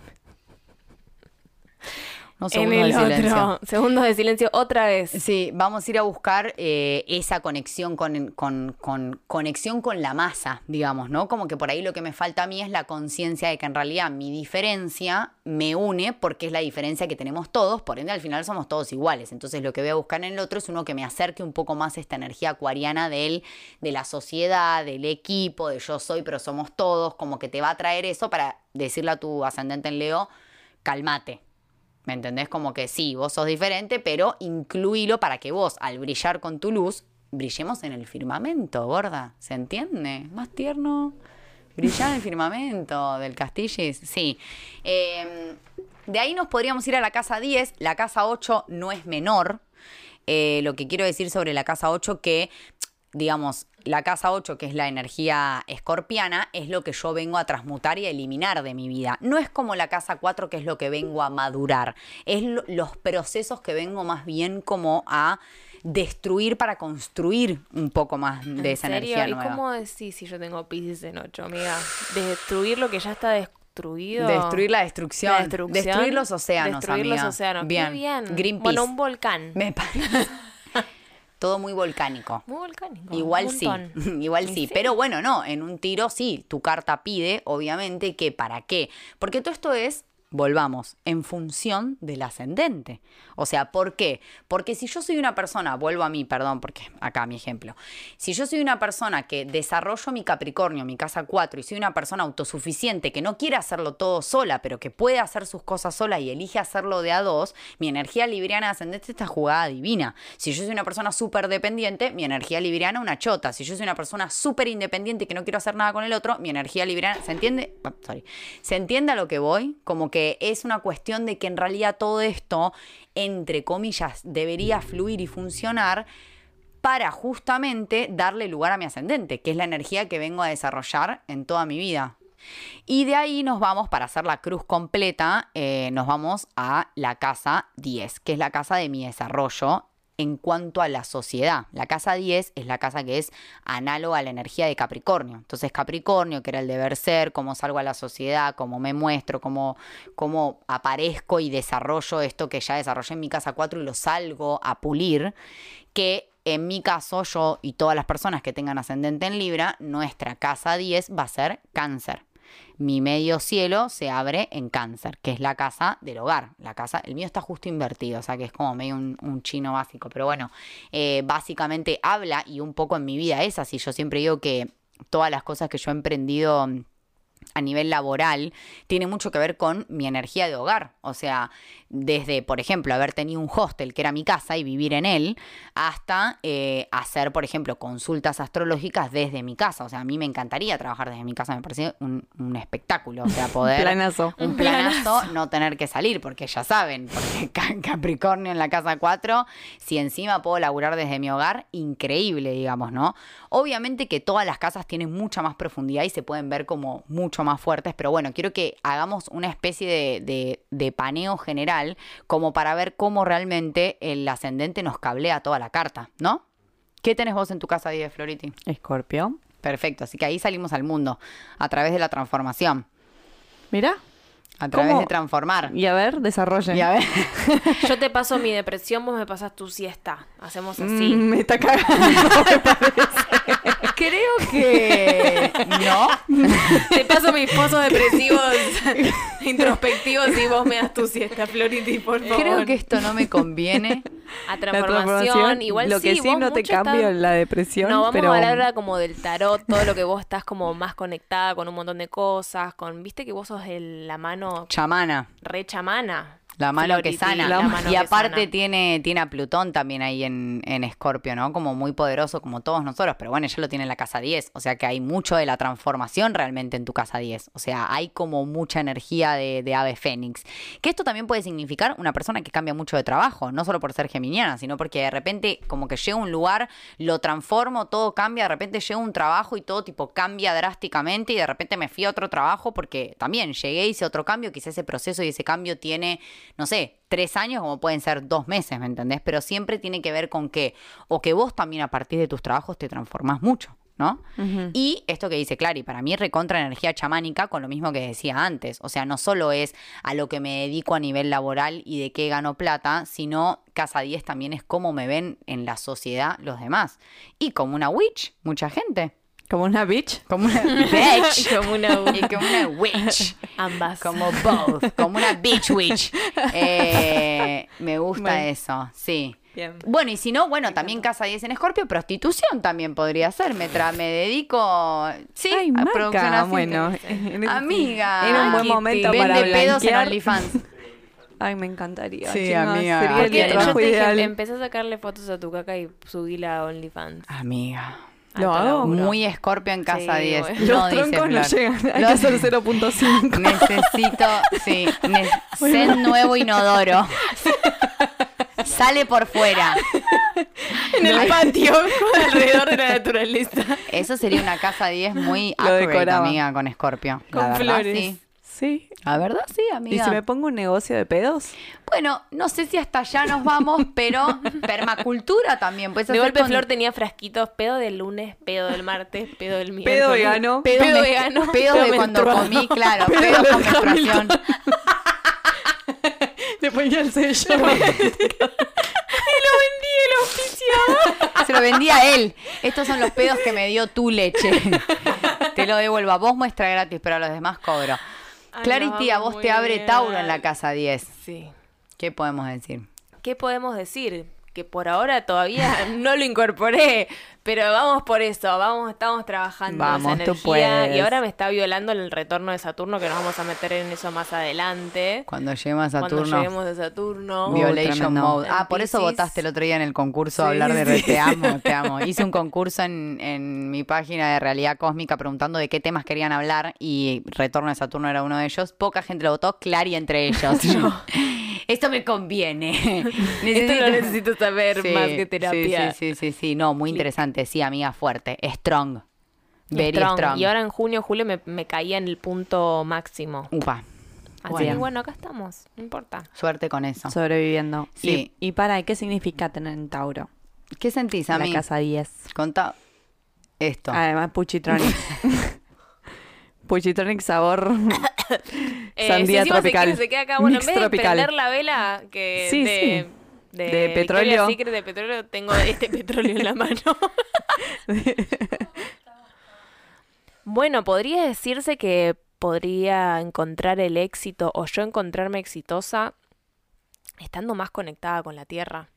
Unos En el de silencio. otro. Segundos de silencio otra vez. Sí, vamos a ir a buscar eh, esa conexión con, con- con- conexión con la masa, digamos, ¿no? Como que por ahí lo que me falta a mí es la conciencia de que en realidad mi diferencia me une porque es la diferencia que tenemos todos, por ende al final somos todos iguales. Entonces lo que voy a buscar en el otro es uno que me acerque un poco más a esta energía acuariana del, de la sociedad, del equipo, de yo soy, pero somos todos, como que te va a traer eso para decirle a tu ascendente en Leo, calmate. ¿Me entendés? Como que sí, vos sos diferente, pero incluílo para que vos, al brillar con tu luz, brillemos en el firmamento, gorda. ¿Se entiende? Más tierno. Brillar en el firmamento del Castillis. Sí. Eh, de ahí nos podríamos ir a la casa 10. La casa 8 no es menor. Eh, lo que quiero decir sobre la casa 8 que digamos, la casa 8, que es la energía escorpiana, es lo que yo vengo a transmutar y a eliminar de mi vida. No es como la casa 4, que es lo que vengo a madurar. Es lo- los procesos que vengo más bien como a destruir para construir un poco más de ¿En esa serio? energía ¿Y nueva. cómo decís si yo tengo Pisces en 8, amiga? Destruir lo que ya está destruido. Destruir la destrucción. La destrucción. Destruir los océanos, Destruir amiga. los océanos. Bien. Qué bien. Greenpeace. Bueno, un volcán. Me parece. Todo muy volcánico. Muy volcánico. Igual sí, igual Y sí. Pero bueno, no, en un tiro sí, tu carta pide, obviamente, que para qué. Porque todo esto es, volvamos, en función del ascendente. O sea, ¿por qué? Porque si yo soy una persona, vuelvo a mí, perdón, porque acá mi ejemplo. Si yo soy una persona que desarrollo mi Capricornio, mi casa 4, y soy una persona autosuficiente que no quiere hacerlo todo sola, pero que puede hacer sus cosas sola y elige hacerlo de a dos, mi energía libriana ascendente está jugada divina. Si yo soy una persona súper dependiente, mi energía libriana una chota. Si yo soy una persona súper independiente que no quiero hacer nada con el otro, mi energía libriana, ¿se entiende? Sorry. ¿Se entiende a lo que voy? Como que es una cuestión de que en realidad todo esto, entre comillas, debería fluir y funcionar para justamente darle lugar a mi ascendente, que es la energía que vengo a desarrollar en toda mi vida. Y de ahí nos vamos, para hacer la cruz completa, eh, nos vamos a la casa 10, que es la casa de mi desarrollo en cuanto a la sociedad. La casa 10 es la casa que es análoga a la energía de Capricornio. Entonces Capricornio, que era el deber ser, cómo salgo a la sociedad, cómo me muestro, cómo, cómo aparezco y desarrollo esto que ya desarrollé en mi casa 4 y lo salgo a pulir, que en mi caso yo y todas las personas que tengan ascendente en Libra, nuestra casa 10 va a ser cáncer mi medio cielo se abre en cáncer, que es la casa del hogar. La casa, el mío está justo invertido, o sea que es como medio un, chino básico. Pero bueno, eh, básicamente habla y un poco en mi vida es así. Yo siempre digo que todas las cosas que yo he emprendido a nivel laboral tiene mucho que ver con mi energía de hogar. O sea, desde, por ejemplo, haber tenido un hostel que era mi casa y vivir en él, hasta eh, hacer, por ejemplo, consultas astrológicas desde mi casa. O sea, a mí me encantaría trabajar desde mi casa, me parece un, espectáculo. O sea, poder... un planazo. Un planazo, no tener que salir, porque ya saben, porque Capricornio en la casa 4, si encima puedo laburar desde mi hogar, increíble, digamos, ¿no? Obviamente que todas las casas tienen mucha más profundidad y se pueden ver como mucho más fuertes, pero bueno, quiero que hagamos una especie de, de paneo general como para ver cómo realmente el ascendente nos cablea toda la carta, ¿no? ¿Qué tenés vos en tu casa, de Floriti? Escorpio. Perfecto, así que ahí salimos al mundo, a través de la transformación. Mira. A través de transformar. Y a ver, desarrollen. Y a ver. Yo te paso mi depresión, vos me pasas tu siesta. Hacemos así. Mm, me está cagando, me parece. Creo que no. Te paso mis pozos depresivos introspectivos y vos me das tu siesta, Floriti, por favor. Creo que esto no me conviene. A transformación, igual lo que sí, no te cambio la depresión. No, vamos pero... a hablar ahora como del tarot, todo lo que vos estás como más conectada con un montón de cosas, con, viste que vos sos la mano chamana. Re chamana. La mano que sana. y aparte tiene tiene a Plutón también ahí en, en Escorpio, ¿no? Como muy poderoso como todos nosotros, pero bueno, ella lo tiene en la casa 10, o sea que hay mucho de la transformación realmente en tu casa 10, o sea, hay como mucha energía de, de ave fénix. Que esto también puede significar una persona que cambia mucho de trabajo, no solo por ser geminiana, sino porque de repente como que llega a un lugar, lo transformo, todo cambia, de repente llega un trabajo y todo tipo cambia drásticamente y de repente me fui a otro trabajo porque también llegué, hice otro cambio, quizá ese proceso y ese cambio tiene no sé, tres años como pueden ser dos meses, ¿me entendés? Pero siempre tiene que ver con que, o que vos también a partir de tus trabajos te transformás mucho. ¿no? Y esto que dice Clary, para mí recontra energía chamánica con lo mismo que decía antes. O sea, no solo es a lo que me dedico a nivel laboral y de qué gano plata, sino Casa 10 también es cómo me ven en la sociedad los demás. Y como una witch, mucha gente. Como una bitch. Como una bitch. como una y como una witch. Ambas. Como both. Como una bitch witch. Eh, me gusta eso, sí. Bien. Bueno, y si no, bueno, también Casa 10 en Escorpio, prostitución también podría ser. Me, tra me dedico, sí, a producción así. bueno. Amiga. Era un buen momento para Vende pedos en OnlyFans. Ay, me encantaría. Sí, amiga. Sería el trabajo ideal. empecé a sacarle fotos a tu caca y subíla a OnlyFans. Amiga. Lo hago. Muy escorpio en casa 10. Los troncos no llegan. Hay que hacer 0.5. Necesito, sí. Ne nuevo inodoro. Sale por fuera. en el patio, alrededor de la naturaleza. Eso sería una casa 10 muy accurate, amiga, con escorpio. Con flores. sí. Sí. La verdad, sí, amiga. ¿Y si me pongo un negocio de pedos? Bueno, no sé si hasta allá nos vamos, pero permacultura también. Pues de golpe Flor tenía frasquitos, pedo del lunes, pedo del martes, pedo del miércoles. Pedo vegano. Pedo, pedo vegano. Pedo, de cuando comí, claro. Pedo, pedo con menstruación. Le ponía el sello. y lo vendí el oficial. Se lo vendía a él. Estos son los pedos que me dio tu leche. Te lo devuelvo a vos muestra gratis, pero a los demás cobro. Clarity, a vos te abre Tauro en la casa 10. Sí. ¿Qué podemos decir? ¿Qué podemos decir? Que por ahora todavía no lo incorporé, pero vamos por eso, vamos, estamos trabajando vamos, esa energía y ahora me está violando el retorno de Saturno que nos vamos a meter en eso más adelante. Cuando lleguemos a Saturno. Cuando lleguemos a Saturno. Violation Mode. Ah, por eso votaste el otro día en el concurso a hablar de Te amo, te amo. Hice un concurso en, en mi página de Realidad Cósmica preguntando de qué temas querían hablar y Retorno de Saturno era uno de ellos. Poca gente lo votó, Clary entre ellos. esto me conviene. Esto lo necesito saber más que terapia. Sí, sí, sí, sí, no, muy interesante, sí, amiga, fuerte, strong. Very strong. Y ahora en junio, julio me, me caía en el punto máximo. Upa. Así Bueno. que bueno, acá estamos, no importa. Suerte con eso. Sobreviviendo. Sí. Y, y para, ¿qué significa tener en Tauro? ¿Qué sentís, a La mí? casa 10. Contá esto. Además, Puchitronic. Puchitronic sabor Eh, sandía si tropical. Se, queda acá, bueno, Mix en vez de tropical. prender la vela que Sí, de, de, De petróleo. Secret de petróleo, tengo este petróleo en la mano. bueno, podría decirse que podría encontrar el éxito o yo encontrarme exitosa estando más conectada con la tierra.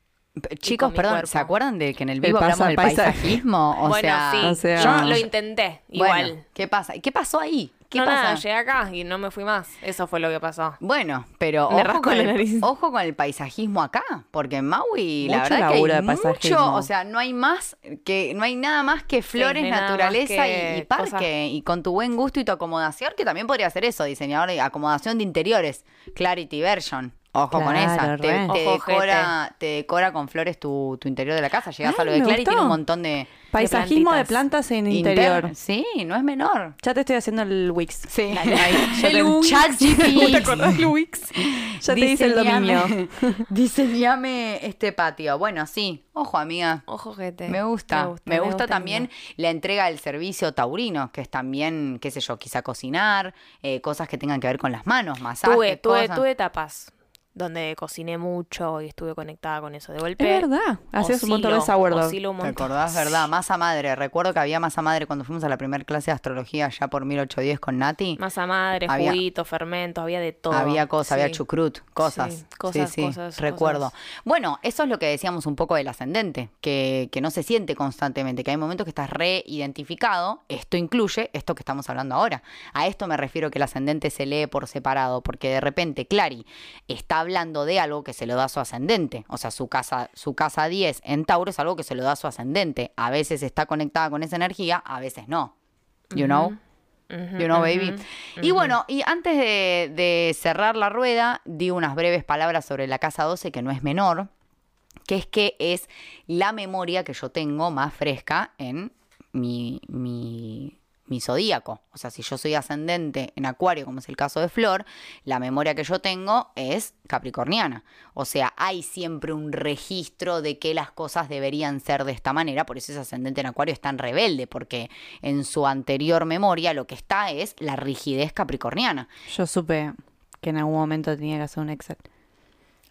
Chicos, perdón, cuerpo. ¿se acuerdan de que en el vivo pasa- hablamos del paisajismo? O bueno, sea, sí, o sea- yo lo intenté, bueno, igual. ¿Qué pasa? ¿Qué pasó ahí? ¿Qué no, pasa? nada, llegué acá y no me fui más. Eso fue lo que pasó. Bueno, pero Me ojo rasco con, la el, nariz. ojo con el paisajismo acá, porque en Maui la verdad que hay de paisajismo. mucho, o sea, no hay más que no hay nada más que flores, no naturaleza y- que y, parque cosas- y con tu buen gusto y tu acomodación, que también podría ser eso, diseñador de acomodación de interiores, Clarity Version. Ojo con esa, te, re. te Ojo, decora, te decora con flores tu, tu interior de la casa. Llegas a Ay, lo de me Clarity, gustó. tiene un montón de Paisajismo de plantas en inter- interior. Sí, no es menor. Ya te estoy haciendo el Wix. Sí, Ahí, ya te- el chat ¿Te acordás del Wix? Ya te hice el dominio. Diseñame- este patio. Bueno, sí. Ojo, amiga. Ojo, gente. Me gusta. Me gusta, el también mundo. la entrega del servicio taurino, que es también, qué sé yo, quizá cocinar, eh, cosas que tengan que ver con las manos, masajes, Tuve, tuve, cosas. tuve etapas donde cociné mucho y estuve conectada con eso de golpe. Es verdad. Hacías un montón de sourdough. oscilo un ¿Te acordás, verdad? Masa madre. Recuerdo que había masa madre cuando fuimos a la primera clase de astrología ya por 1810 con Nati. Masa madre, Había- juguitos, fermentos, había de todo. Había cosas, había chucrut, cosas. Sí, cosas, sí, sí, cosas, recuerdo. cosas. Bueno, eso es lo que decíamos un poco del ascendente, que, que no se siente constantemente, que hay momentos que estás reidentificado. Esto incluye esto que estamos hablando ahora. A esto me refiero que el ascendente se lee por separado, porque de repente Clary está hablando de algo que se lo da a su ascendente. O sea, su casa, su casa 10 en Tauro es algo que se lo da a su ascendente. A veces está conectada con esa energía, a veces no. You know? You know, baby. Y bueno, y antes de, de cerrar la rueda, di unas breves palabras sobre la casa 12, que no es menor, que es que es la memoria que yo tengo más fresca en mi, mi, mi zodíaco. O sea, si yo soy ascendente en Acuario, como es el caso de Flor, la memoria que yo tengo es capricorniana. O sea, hay siempre un registro de que las cosas deberían ser de esta manera, por eso ese ascendente en Acuario es tan rebelde, porque en su anterior memoria lo que está es la rigidez capricorniana. Yo supe que en algún momento tenía que hacer un Excel.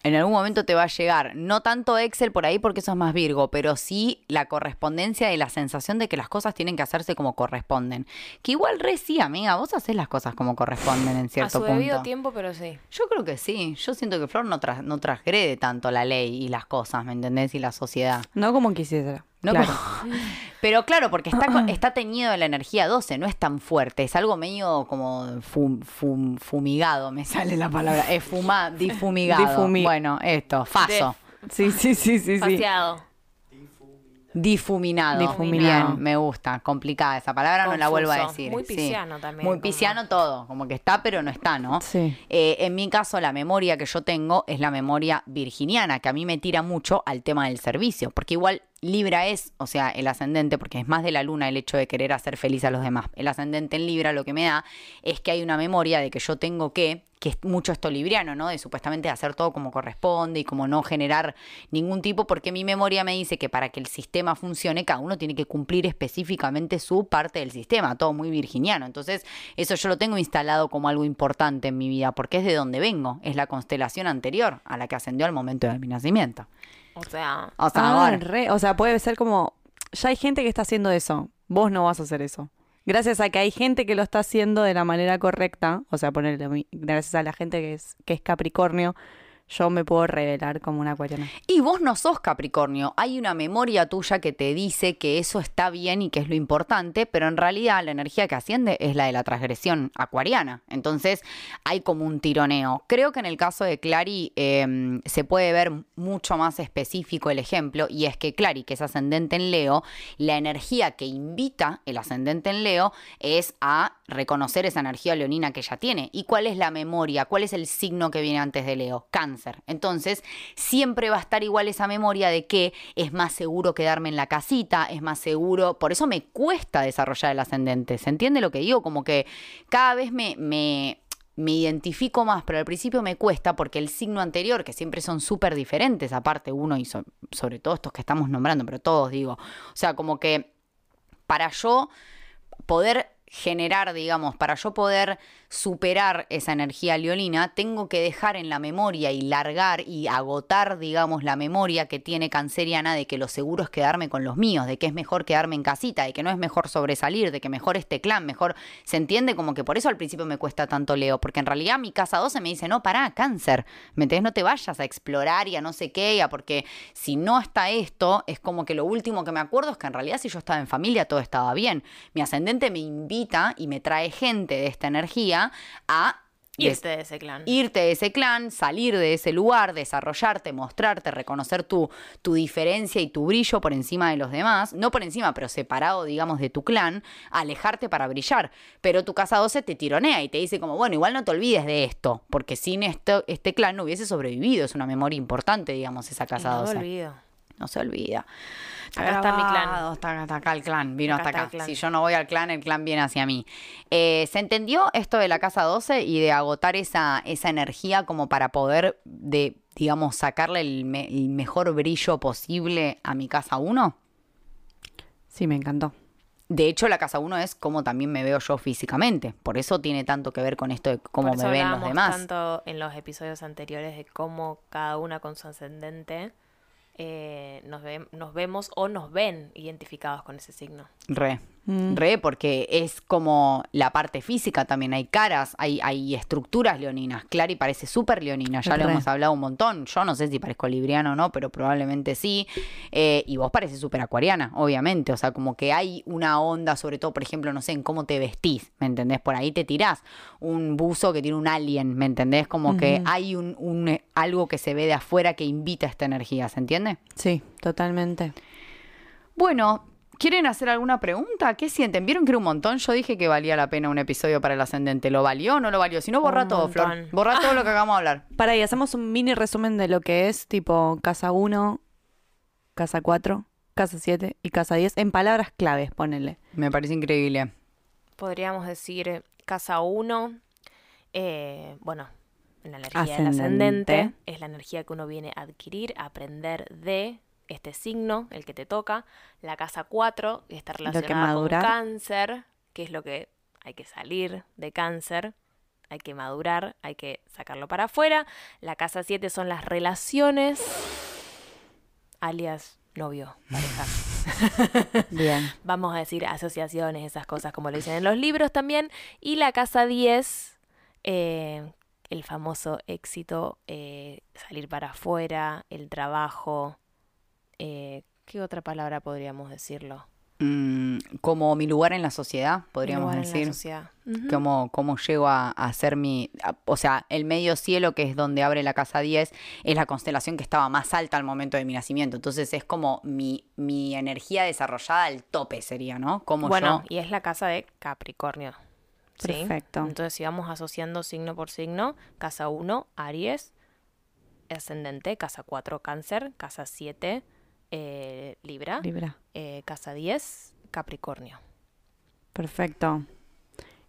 En algún momento te va a llegar, no tanto Excel por ahí porque eso es más Virgo, pero sí la correspondencia y la sensación de que las cosas tienen que hacerse como corresponden. Que igual re sí, amiga, vos haces las cosas como corresponden en A cierto su punto. debido tiempo, pero sí. Yo creo que sí. Yo siento que Flor no, tras- no transgrede tanto la ley y las cosas, ¿me entendés? Y la sociedad. No como quisiera. No claro. como- Pero claro, porque está, está teñido de la energía 12, no es tan fuerte, es algo medio como fum- fum- fumigado, me sale la palabra, es fuma, difumigado. Difumi- Bueno, esto, faso. Sí, sí, sí, sí, sí. Faseado. Difuminado. Difuminado. Bien, me gusta. Complicada esa palabra, no la vuelvo a decir. Muy sí. pisciano también, Muy como- pisciano todo, como que está pero no está, ¿no? Sí. Eh, en mi caso, la memoria que yo tengo es la memoria virginiana, que a mí me tira mucho al tema del servicio, porque igual Libra es, o sea, el ascendente, porque es más de la luna el hecho de querer hacer feliz a los demás. El ascendente en Libra lo que me da es que hay una memoria de que yo tengo que, que es mucho esto libriano, ¿no? De supuestamente hacer todo como corresponde y como no generar ningún tipo, porque mi memoria me dice que para que el sistema funcione, cada uno tiene que cumplir específicamente su parte del sistema, todo muy virginiano. Entonces, eso yo lo tengo instalado como algo importante en mi vida, porque es de donde vengo, es la constelación anterior a la que ascendió al momento de mi nacimiento. O sea, O sea, Ah, ahora- re- o sea, puede ser como, ya hay gente que está haciendo eso, vos no vas a hacer eso. Gracias a que hay gente que lo está haciendo de la manera correcta, o sea, ponerle, gracias a la gente que es, que es Capricornio, yo me puedo revelar como una acuariana. Y vos no sos Capricornio, hay una memoria tuya que te dice que eso está bien y que es lo importante, pero en realidad la energía que asciende es la de la transgresión acuariana. Entonces hay como un tironeo. Creo que en el caso de Clary eh, se puede ver mucho más específico el ejemplo y es que Clary, que es ascendente en Leo, la energía que invita el ascendente en Leo es a reconocer esa energía leonina que ella tiene. ¿Y cuál es la memoria? ¿Cuál es el signo que viene antes de Leo? Cáncer. Entonces, siempre va a estar igual esa memoria de que es más seguro quedarme en la casita, es más seguro. Por eso me cuesta desarrollar el ascendente. ¿Se entiende lo que digo? Como que cada vez me. me me identifico más, pero al principio me cuesta porque el signo anterior, que siempre son súper diferentes, aparte uno y so- sobre todo estos que estamos nombrando, pero todos digo, o sea, como que para yo poder generar, digamos, para yo poder superar esa energía leonina, tengo que dejar en la memoria y largar y agotar, digamos, la memoria que tiene canceriana de que lo seguro es quedarme con los míos, de que es mejor quedarme en casita, de que no es mejor sobresalir, de que mejor este clan, mejor, ¿se entiende? Como que por eso al principio me cuesta tanto Leo, porque en realidad mi casa 12 me dice, no, pará, cáncer, ¿me? No te vayas a explorar y a no sé qué, a porque si no está esto, es como que lo último que me acuerdo es que en realidad si yo estaba en familia todo estaba bien. Mi ascendente me invita y me trae gente de esta energía a Irte de ese clan. irte de ese clan, salir de ese lugar, desarrollarte, mostrarte, reconocer tu, tu diferencia y tu brillo por encima de los demás, no por encima, pero separado, digamos, de tu clan, alejarte para brillar. Pero tu casa 12 te tironea y te dice como, bueno, igual no te olvides de esto, porque sin esto, este clan no hubiese sobrevivido, es una memoria importante, digamos, esa casa no me 12. olvido. No se olvida. Acá está mi clan. grabado, Está, está acá el clan, vino Acá hasta está acá. Si yo no voy al clan, el clan viene hacia mí. Eh, ¿Se entendió esto de la casa 12 y de agotar esa, esa energía como para poder, de, digamos, sacarle el, me- el mejor brillo posible a mi casa 1? Sí, me encantó. De hecho, la casa 1 es como también me veo yo físicamente. Por eso tiene tanto que ver con esto de cómo Por eso me ven los demás. tanto en los episodios anteriores de cómo cada una con su ascendente eh, nos, nos vemos o nos ven identificados con ese signo. Re. Mm. Re, porque es como la parte física también. Hay caras, hay, hay estructuras leoninas. Clary parece súper leonina, ya lo hemos hablado un montón. Yo no sé si parezco libriano o no, pero probablemente sí. Eh, y vos pareces súper acuariana, obviamente. O sea, como que hay una onda, sobre todo, por ejemplo, no sé, en cómo te vestís, ¿me entendés? Por ahí te tirás un buzo que tiene un alien, ¿me entendés? Como que hay un, un, eh, algo que se ve de afuera que invita a esta energía, ¿se entiende? Sí, totalmente. Bueno, ¿quieren hacer alguna pregunta? ¿Qué sienten? ¿Vieron que era un montón? Yo dije que valía la pena un episodio para el ascendente. ¿Lo valió o no lo valió? Si no, borra Un todo, Flor. montón. Borra todo lo que acabamos de hablar. Para ahí, hacemos un mini resumen de lo que es tipo casa 1, casa 4, casa 7 y casa 10 en palabras claves, ponele. Me parece increíble. Podríamos decir eh, casa 1, eh, bueno, en la energía del Ascendente. ascendente, es la energía que uno viene a adquirir, a aprender de este signo, el que te toca. La casa 4 está que relacionada con cáncer, que es lo que hay que salir de cáncer, hay que madurar, hay que sacarlo para afuera. La casa 7 son las relaciones, alias novio, pareja. Bien. vamos a decir asociaciones, esas cosas como lo dicen en los libros también. Y la casa 10, eh, el famoso éxito, eh, salir para afuera, el trabajo. Eh, ¿Qué otra palabra podríamos decirlo? Mm, como mi lugar en la sociedad, podríamos Lugar en la decir. sociedad. Ujú. Cómo, cómo llego a, a hacer mi... a- o sea, el medio cielo, que es donde abre la casa 10, es la constelación que estaba más alta al momento de mi nacimiento. Entonces es como mi, mi energía desarrollada al tope sería, ¿no? Como Bueno, yo... y es la casa de Capricornio. ¿sí? Perfecto. Entonces, si vamos asociando signo por signo, casa 1, Aries, ascendente, casa 4, Cáncer, casa 7, eh, Libra, Libra. eh, casa 10, Capricornio. Perfecto.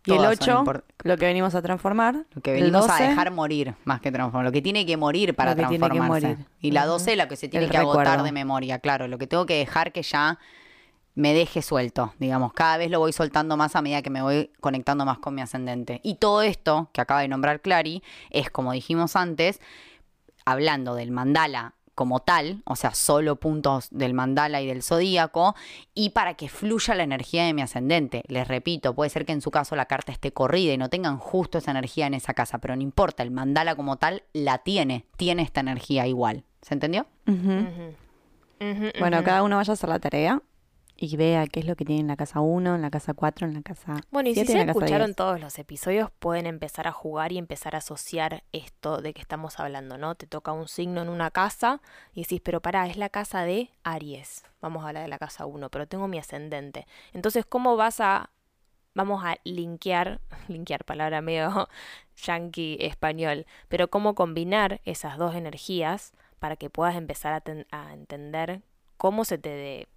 Y el Todas son 8, import- lo que venimos a transformar. Lo que venimos 12, a dejar morir, más que transformar. Lo que tiene que morir para Lo que tiene que transformarse. morir. Y la Ujú. 12, la que se tiene El que agotar de memoria, claro. Lo que tengo que dejar que ya me deje suelto, digamos. Cada vez lo voy soltando más a medida que me voy conectando más con mi ascendente. Y todo esto que acaba de nombrar Clary es, como dijimos antes, hablando del mandala como tal, o sea, solo puntos del mandala y del zodíaco, y para que fluya la energía de mi ascendente. Les repito, puede ser que en su caso la carta esté corrida y no tengan justo esa energía en esa casa, pero no importa, el mandala como tal la tiene, tiene esta energía igual. ¿Se entendió? Bueno, cada uno vaya a hacer la tarea y vea qué es lo que tiene en la casa 1, en la casa 4, en la casa Bueno, y si 7 se escucharon 10. todos los episodios, pueden empezar a jugar y empezar a asociar esto de que estamos hablando, ¿no? Te toca un signo en una casa y decís, pero pará, es la casa de Aries. Vamos a hablar de la casa 1, pero tengo mi ascendente. Entonces, ¿cómo vas a... Vamos a linkear, linkear, palabra medio yankee español, pero cómo combinar esas dos energías para que puedas empezar a, ten- a entender cómo se te de-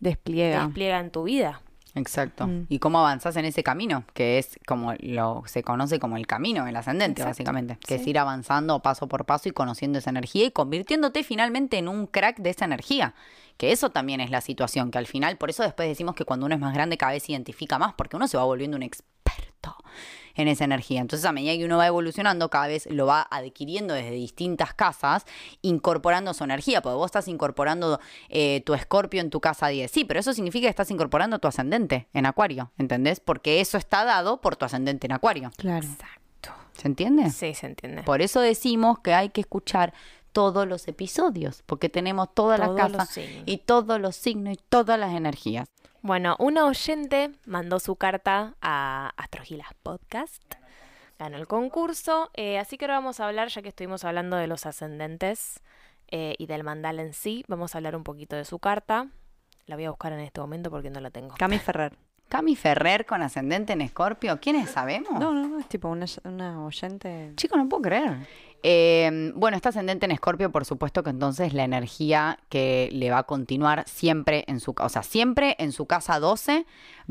Despliega. despliega en tu vida. Exacto. Mm. Y cómo avanzás en ese camino, que es como lo se conoce como el camino, el ascendente, Exacto. básicamente. Que es ir avanzando paso por paso y conociendo esa energía y convirtiéndote finalmente en un crack de esa energía. Que eso también es la situación, que al final, por eso después decimos que cuando uno es más grande cada vez se identifica más, porque uno se va volviendo un experto en esa energía. Entonces, a medida que uno va evolucionando, cada vez lo va adquiriendo desde distintas casas, incorporando su energía. Porque vos estás incorporando eh, tu escorpio en tu casa 10. Sí, pero eso significa que estás incorporando tu ascendente en Acuario, ¿entendés? Porque eso está dado por tu ascendente en Acuario. Claro. Exacto. ¿Se entiende? Sí, se entiende. Por eso decimos que hay que escuchar todos los episodios, porque tenemos todas las Todos signos. y todos los signos y todas las energías. Bueno, una oyente mandó su carta a Astrogilas Podcast. Ganó el concurso. eh, así que ahora vamos a hablar, ya que estuvimos hablando de los ascendentes eh, y del mandala en sí, vamos a hablar un poquito de su carta. La voy a buscar en este momento porque no la tengo. Cami Ferrer. Cami Ferrer con ascendente en Escorpio, ¿quiénes sabemos? No, no, no, es tipo una, una oyente. Chico, no puedo creer. Eh, bueno, está ascendente en Escorpio, por supuesto que entonces la energía que le va a continuar siempre en su casa, o sea, siempre en su casa 12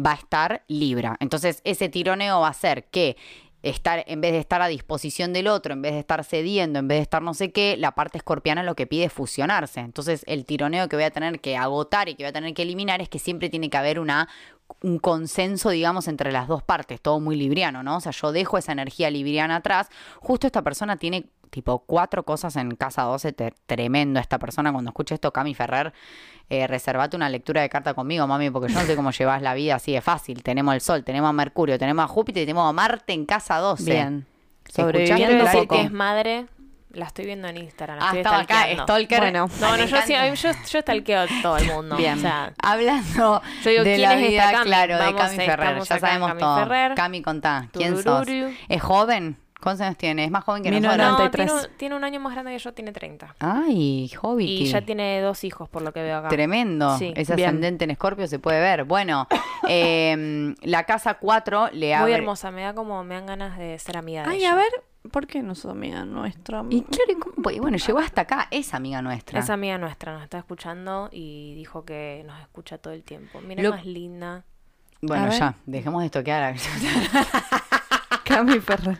va a estar Libra. Entonces, ese tironeo va a ser que estar, en vez de estar a disposición del otro, en vez de estar cediendo, en vez de estar no sé qué, la parte escorpiana lo que pide es fusionarse. Entonces, el tironeo que voy a tener que agotar y que voy a tener que eliminar es que siempre tiene que haber un consenso, digamos, entre las dos partes, todo muy libriano, ¿no? O sea, yo dejo esa energía libriana atrás. Justo esta persona tiene tipo cuatro cosas en casa 12, te- tremendo esta persona. Cuando escuche esto, Cami Ferrer, eh, reservate una lectura de carta conmigo, mami, porque yo no sé cómo llevas la vida así de fácil. Tenemos el Sol, tenemos a Mercurio, tenemos a Júpiter y tenemos a Marte en casa 12. Bien. ¿Escuchaste Sobreviviendo poco? que es madre. La estoy viendo en Instagram. La Ah, estoy estaba acá. Stalker. Bueno. No, no, yo, sí, yo, yo stalkeo a todo el mundo. Bien. O sea, Hablando Yo digo, de ¿quién la es esta vida, Cami? claro, de Cami Ferrer. Ya sabemos Cami todo. Ferrer. Cami, contá. ¿Quién sos? Turururu. ¿Es joven? ¿Cuántos años tiene? ¿Es más joven que nosotros? no, 93. tiene, un- tiene un año más grande que yo, tiene 30. Ay, Hobbit. Y ya tiene dos hijos, por lo que veo acá. Tremendo. Sí. Bien. ascendente en Escorpio se puede ver. Bueno, eh, la casa 4 le abre. Muy hermosa, me da como, me dan ganas de ser amiga de Ay, ella. a ver, ¿por qué no sos amiga nuestra? Y claro, ¿y cómo puede? bueno, llegó hasta acá, es amiga nuestra. Es amiga nuestra, nos está escuchando y dijo que nos escucha todo el tiempo. Mira, Lo- más linda. Bueno, A ver. ya, dejemos de toquear. Cami Ferrer.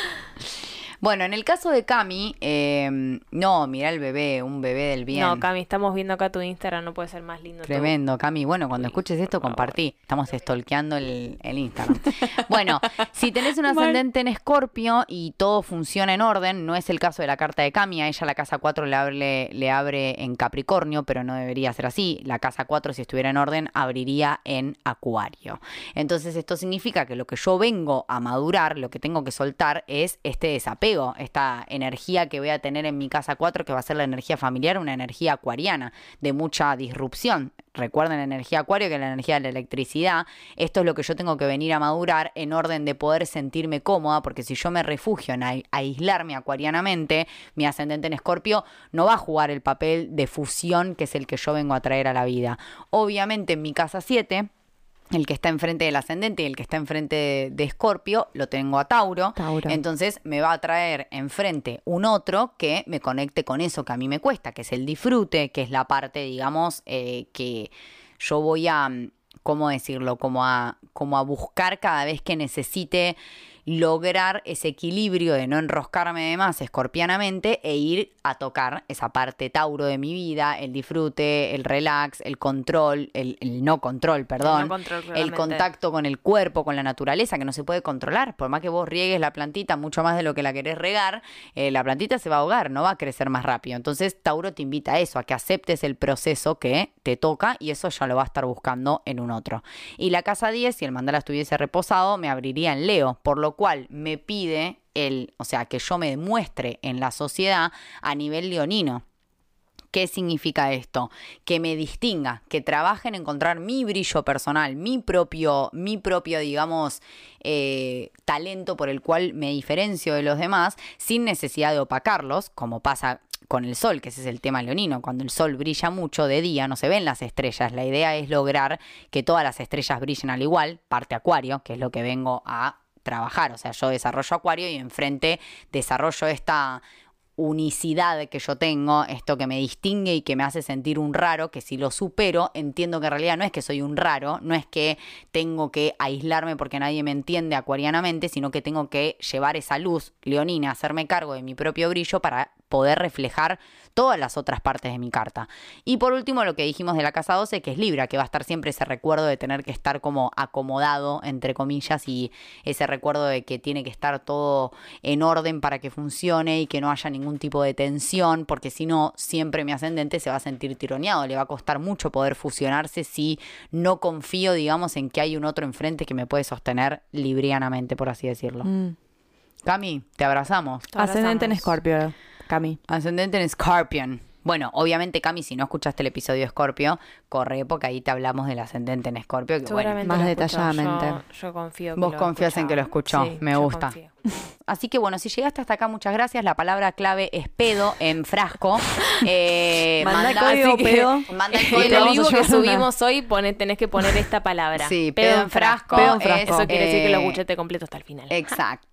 bueno, en el caso de Cami, eh, no, mira el bebé, un bebé del bien. No, Cami, estamos viendo acá tu Instagram, no puede ser más lindo. Tremendo, Cami. Bueno, cuando Sí, escuches esto, compartí. Estamos stalkeando el, el Instagram. bueno, si tenés un ascendente en Escorpio y todo funciona en orden, no es el caso de la carta de Cami, a ella la casa 4 le abre, le abre en Capricornio, pero no debería ser así. La casa 4, si estuviera en orden, abriría en Acuario. Entonces, esto significa que lo que yo vengo a madurar, lo que tengo que soltar, es este desapego, esta energía que voy a tener en mi casa 4, que va a ser la energía familiar, una energía acuariana, de mucha disrupción. Recuerden la energía acuario, que es la energía de la electricidad. Esto es lo que yo tengo que venir a madurar en orden de poder sentirme cómoda, porque si yo me refugio en ai- aislarme acuarianamente, mi ascendente en escorpio no va a jugar el papel de fusión que es el que yo vengo a traer a la vida. Obviamente en mi casa 7 el que está enfrente del ascendente y el que está enfrente de, Escorpio, lo tengo a Tauro. Tauro. Entonces me va a traer enfrente un otro que me conecte con eso que a mí me cuesta, que es el disfrute, que es la parte, digamos, eh, que yo voy a, mm, ¿cómo decirlo? Como a, como a buscar cada vez que necesite lograr ese equilibrio de no enroscarme de más escorpianamente e ir a tocar esa parte Tauro de mi vida, el disfrute, el relax, el control, el, el no control, perdón, control, el contacto con el cuerpo, con la naturaleza, que no se puede controlar. Por más que vos riegues la plantita mucho más de lo que la querés regar, eh, la plantita se va a ahogar, no va a crecer más rápido. Entonces, Tauro te invita a eso, a que aceptes el proceso que te toca y eso ya lo va a estar buscando en un otro. Y la casa 10, si el mandala estuviese reposado, me abriría en Leo, por lo cual me pide el, o sea, que yo me demuestre en la sociedad a nivel leonino. ¿Qué significa esto? Que me distinga, que trabaje en encontrar mi brillo personal, mi propio, mi propio, digamos, eh, talento por el cual me diferencio de los demás, sin necesidad de opacarlos, como pasa con el sol, que ese es el tema leonino. Cuando el sol brilla mucho de día, no se ven las estrellas. La idea es lograr que todas las estrellas brillen al igual, parte acuario, que es lo que vengo a trabajar. O sea, yo desarrollo acuario y enfrente desarrollo esta unicidad que yo tengo, esto que me distingue y que me hace sentir un raro, que si lo supero, entiendo que en realidad no es que soy un raro, no es que tengo que aislarme porque nadie me entiende acuarianamente, sino que tengo que llevar esa luz leonina, hacerme cargo de mi propio brillo para poder reflejar todas las otras partes de mi carta. Y por último, lo que dijimos de la casa 12, que es Libra, que va a estar siempre ese recuerdo de tener que estar como acomodado, entre comillas, y ese recuerdo de que tiene que estar todo en orden para que funcione y que no haya ningún tipo de tensión, porque si no, siempre mi ascendente se va a sentir tironeado, le va a costar mucho poder fusionarse si no confío, digamos, en que hay un otro enfrente que me puede sostener librianamente, por así decirlo. Mm. Cami, te abrazamos. Te Ascendente en abrazamos. Cami. Ascendente en Scorpion. Bueno, obviamente, Cami, si no escuchaste el episodio de Scorpio, corre porque ahí te hablamos del ascendente en Scorpio. Que, bueno, Seguramente más detalladamente. Yo, yo confío que Vos lo confías en que lo escuchó. Sí, Me yo gusta. confío. Así que bueno, si llegaste hasta acá, muchas gracias. La palabra clave es pedo en frasco. Eh, Manda manda- código que- pedo. Manda el código. vivo que subimos hoy pone, tenés que poner esta palabra. Sí, pedo en frasco. Pedo en frasco. Eso quiere decir que lo eh, escuchaste completo hasta el final. Exacto.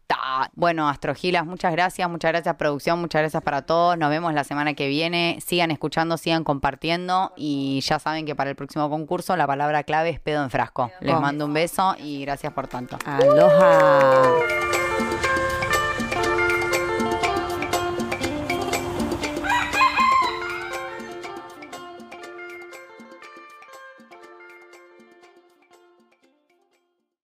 Bueno, Astrogilas, muchas gracias, muchas gracias producción, muchas gracias para todos. Nos vemos la semana que viene. Sigan escuchando, sigan compartiendo y ya saben que para el próximo concurso la palabra clave es pedo en frasco. Les mando un beso y gracias por tanto. Aloha.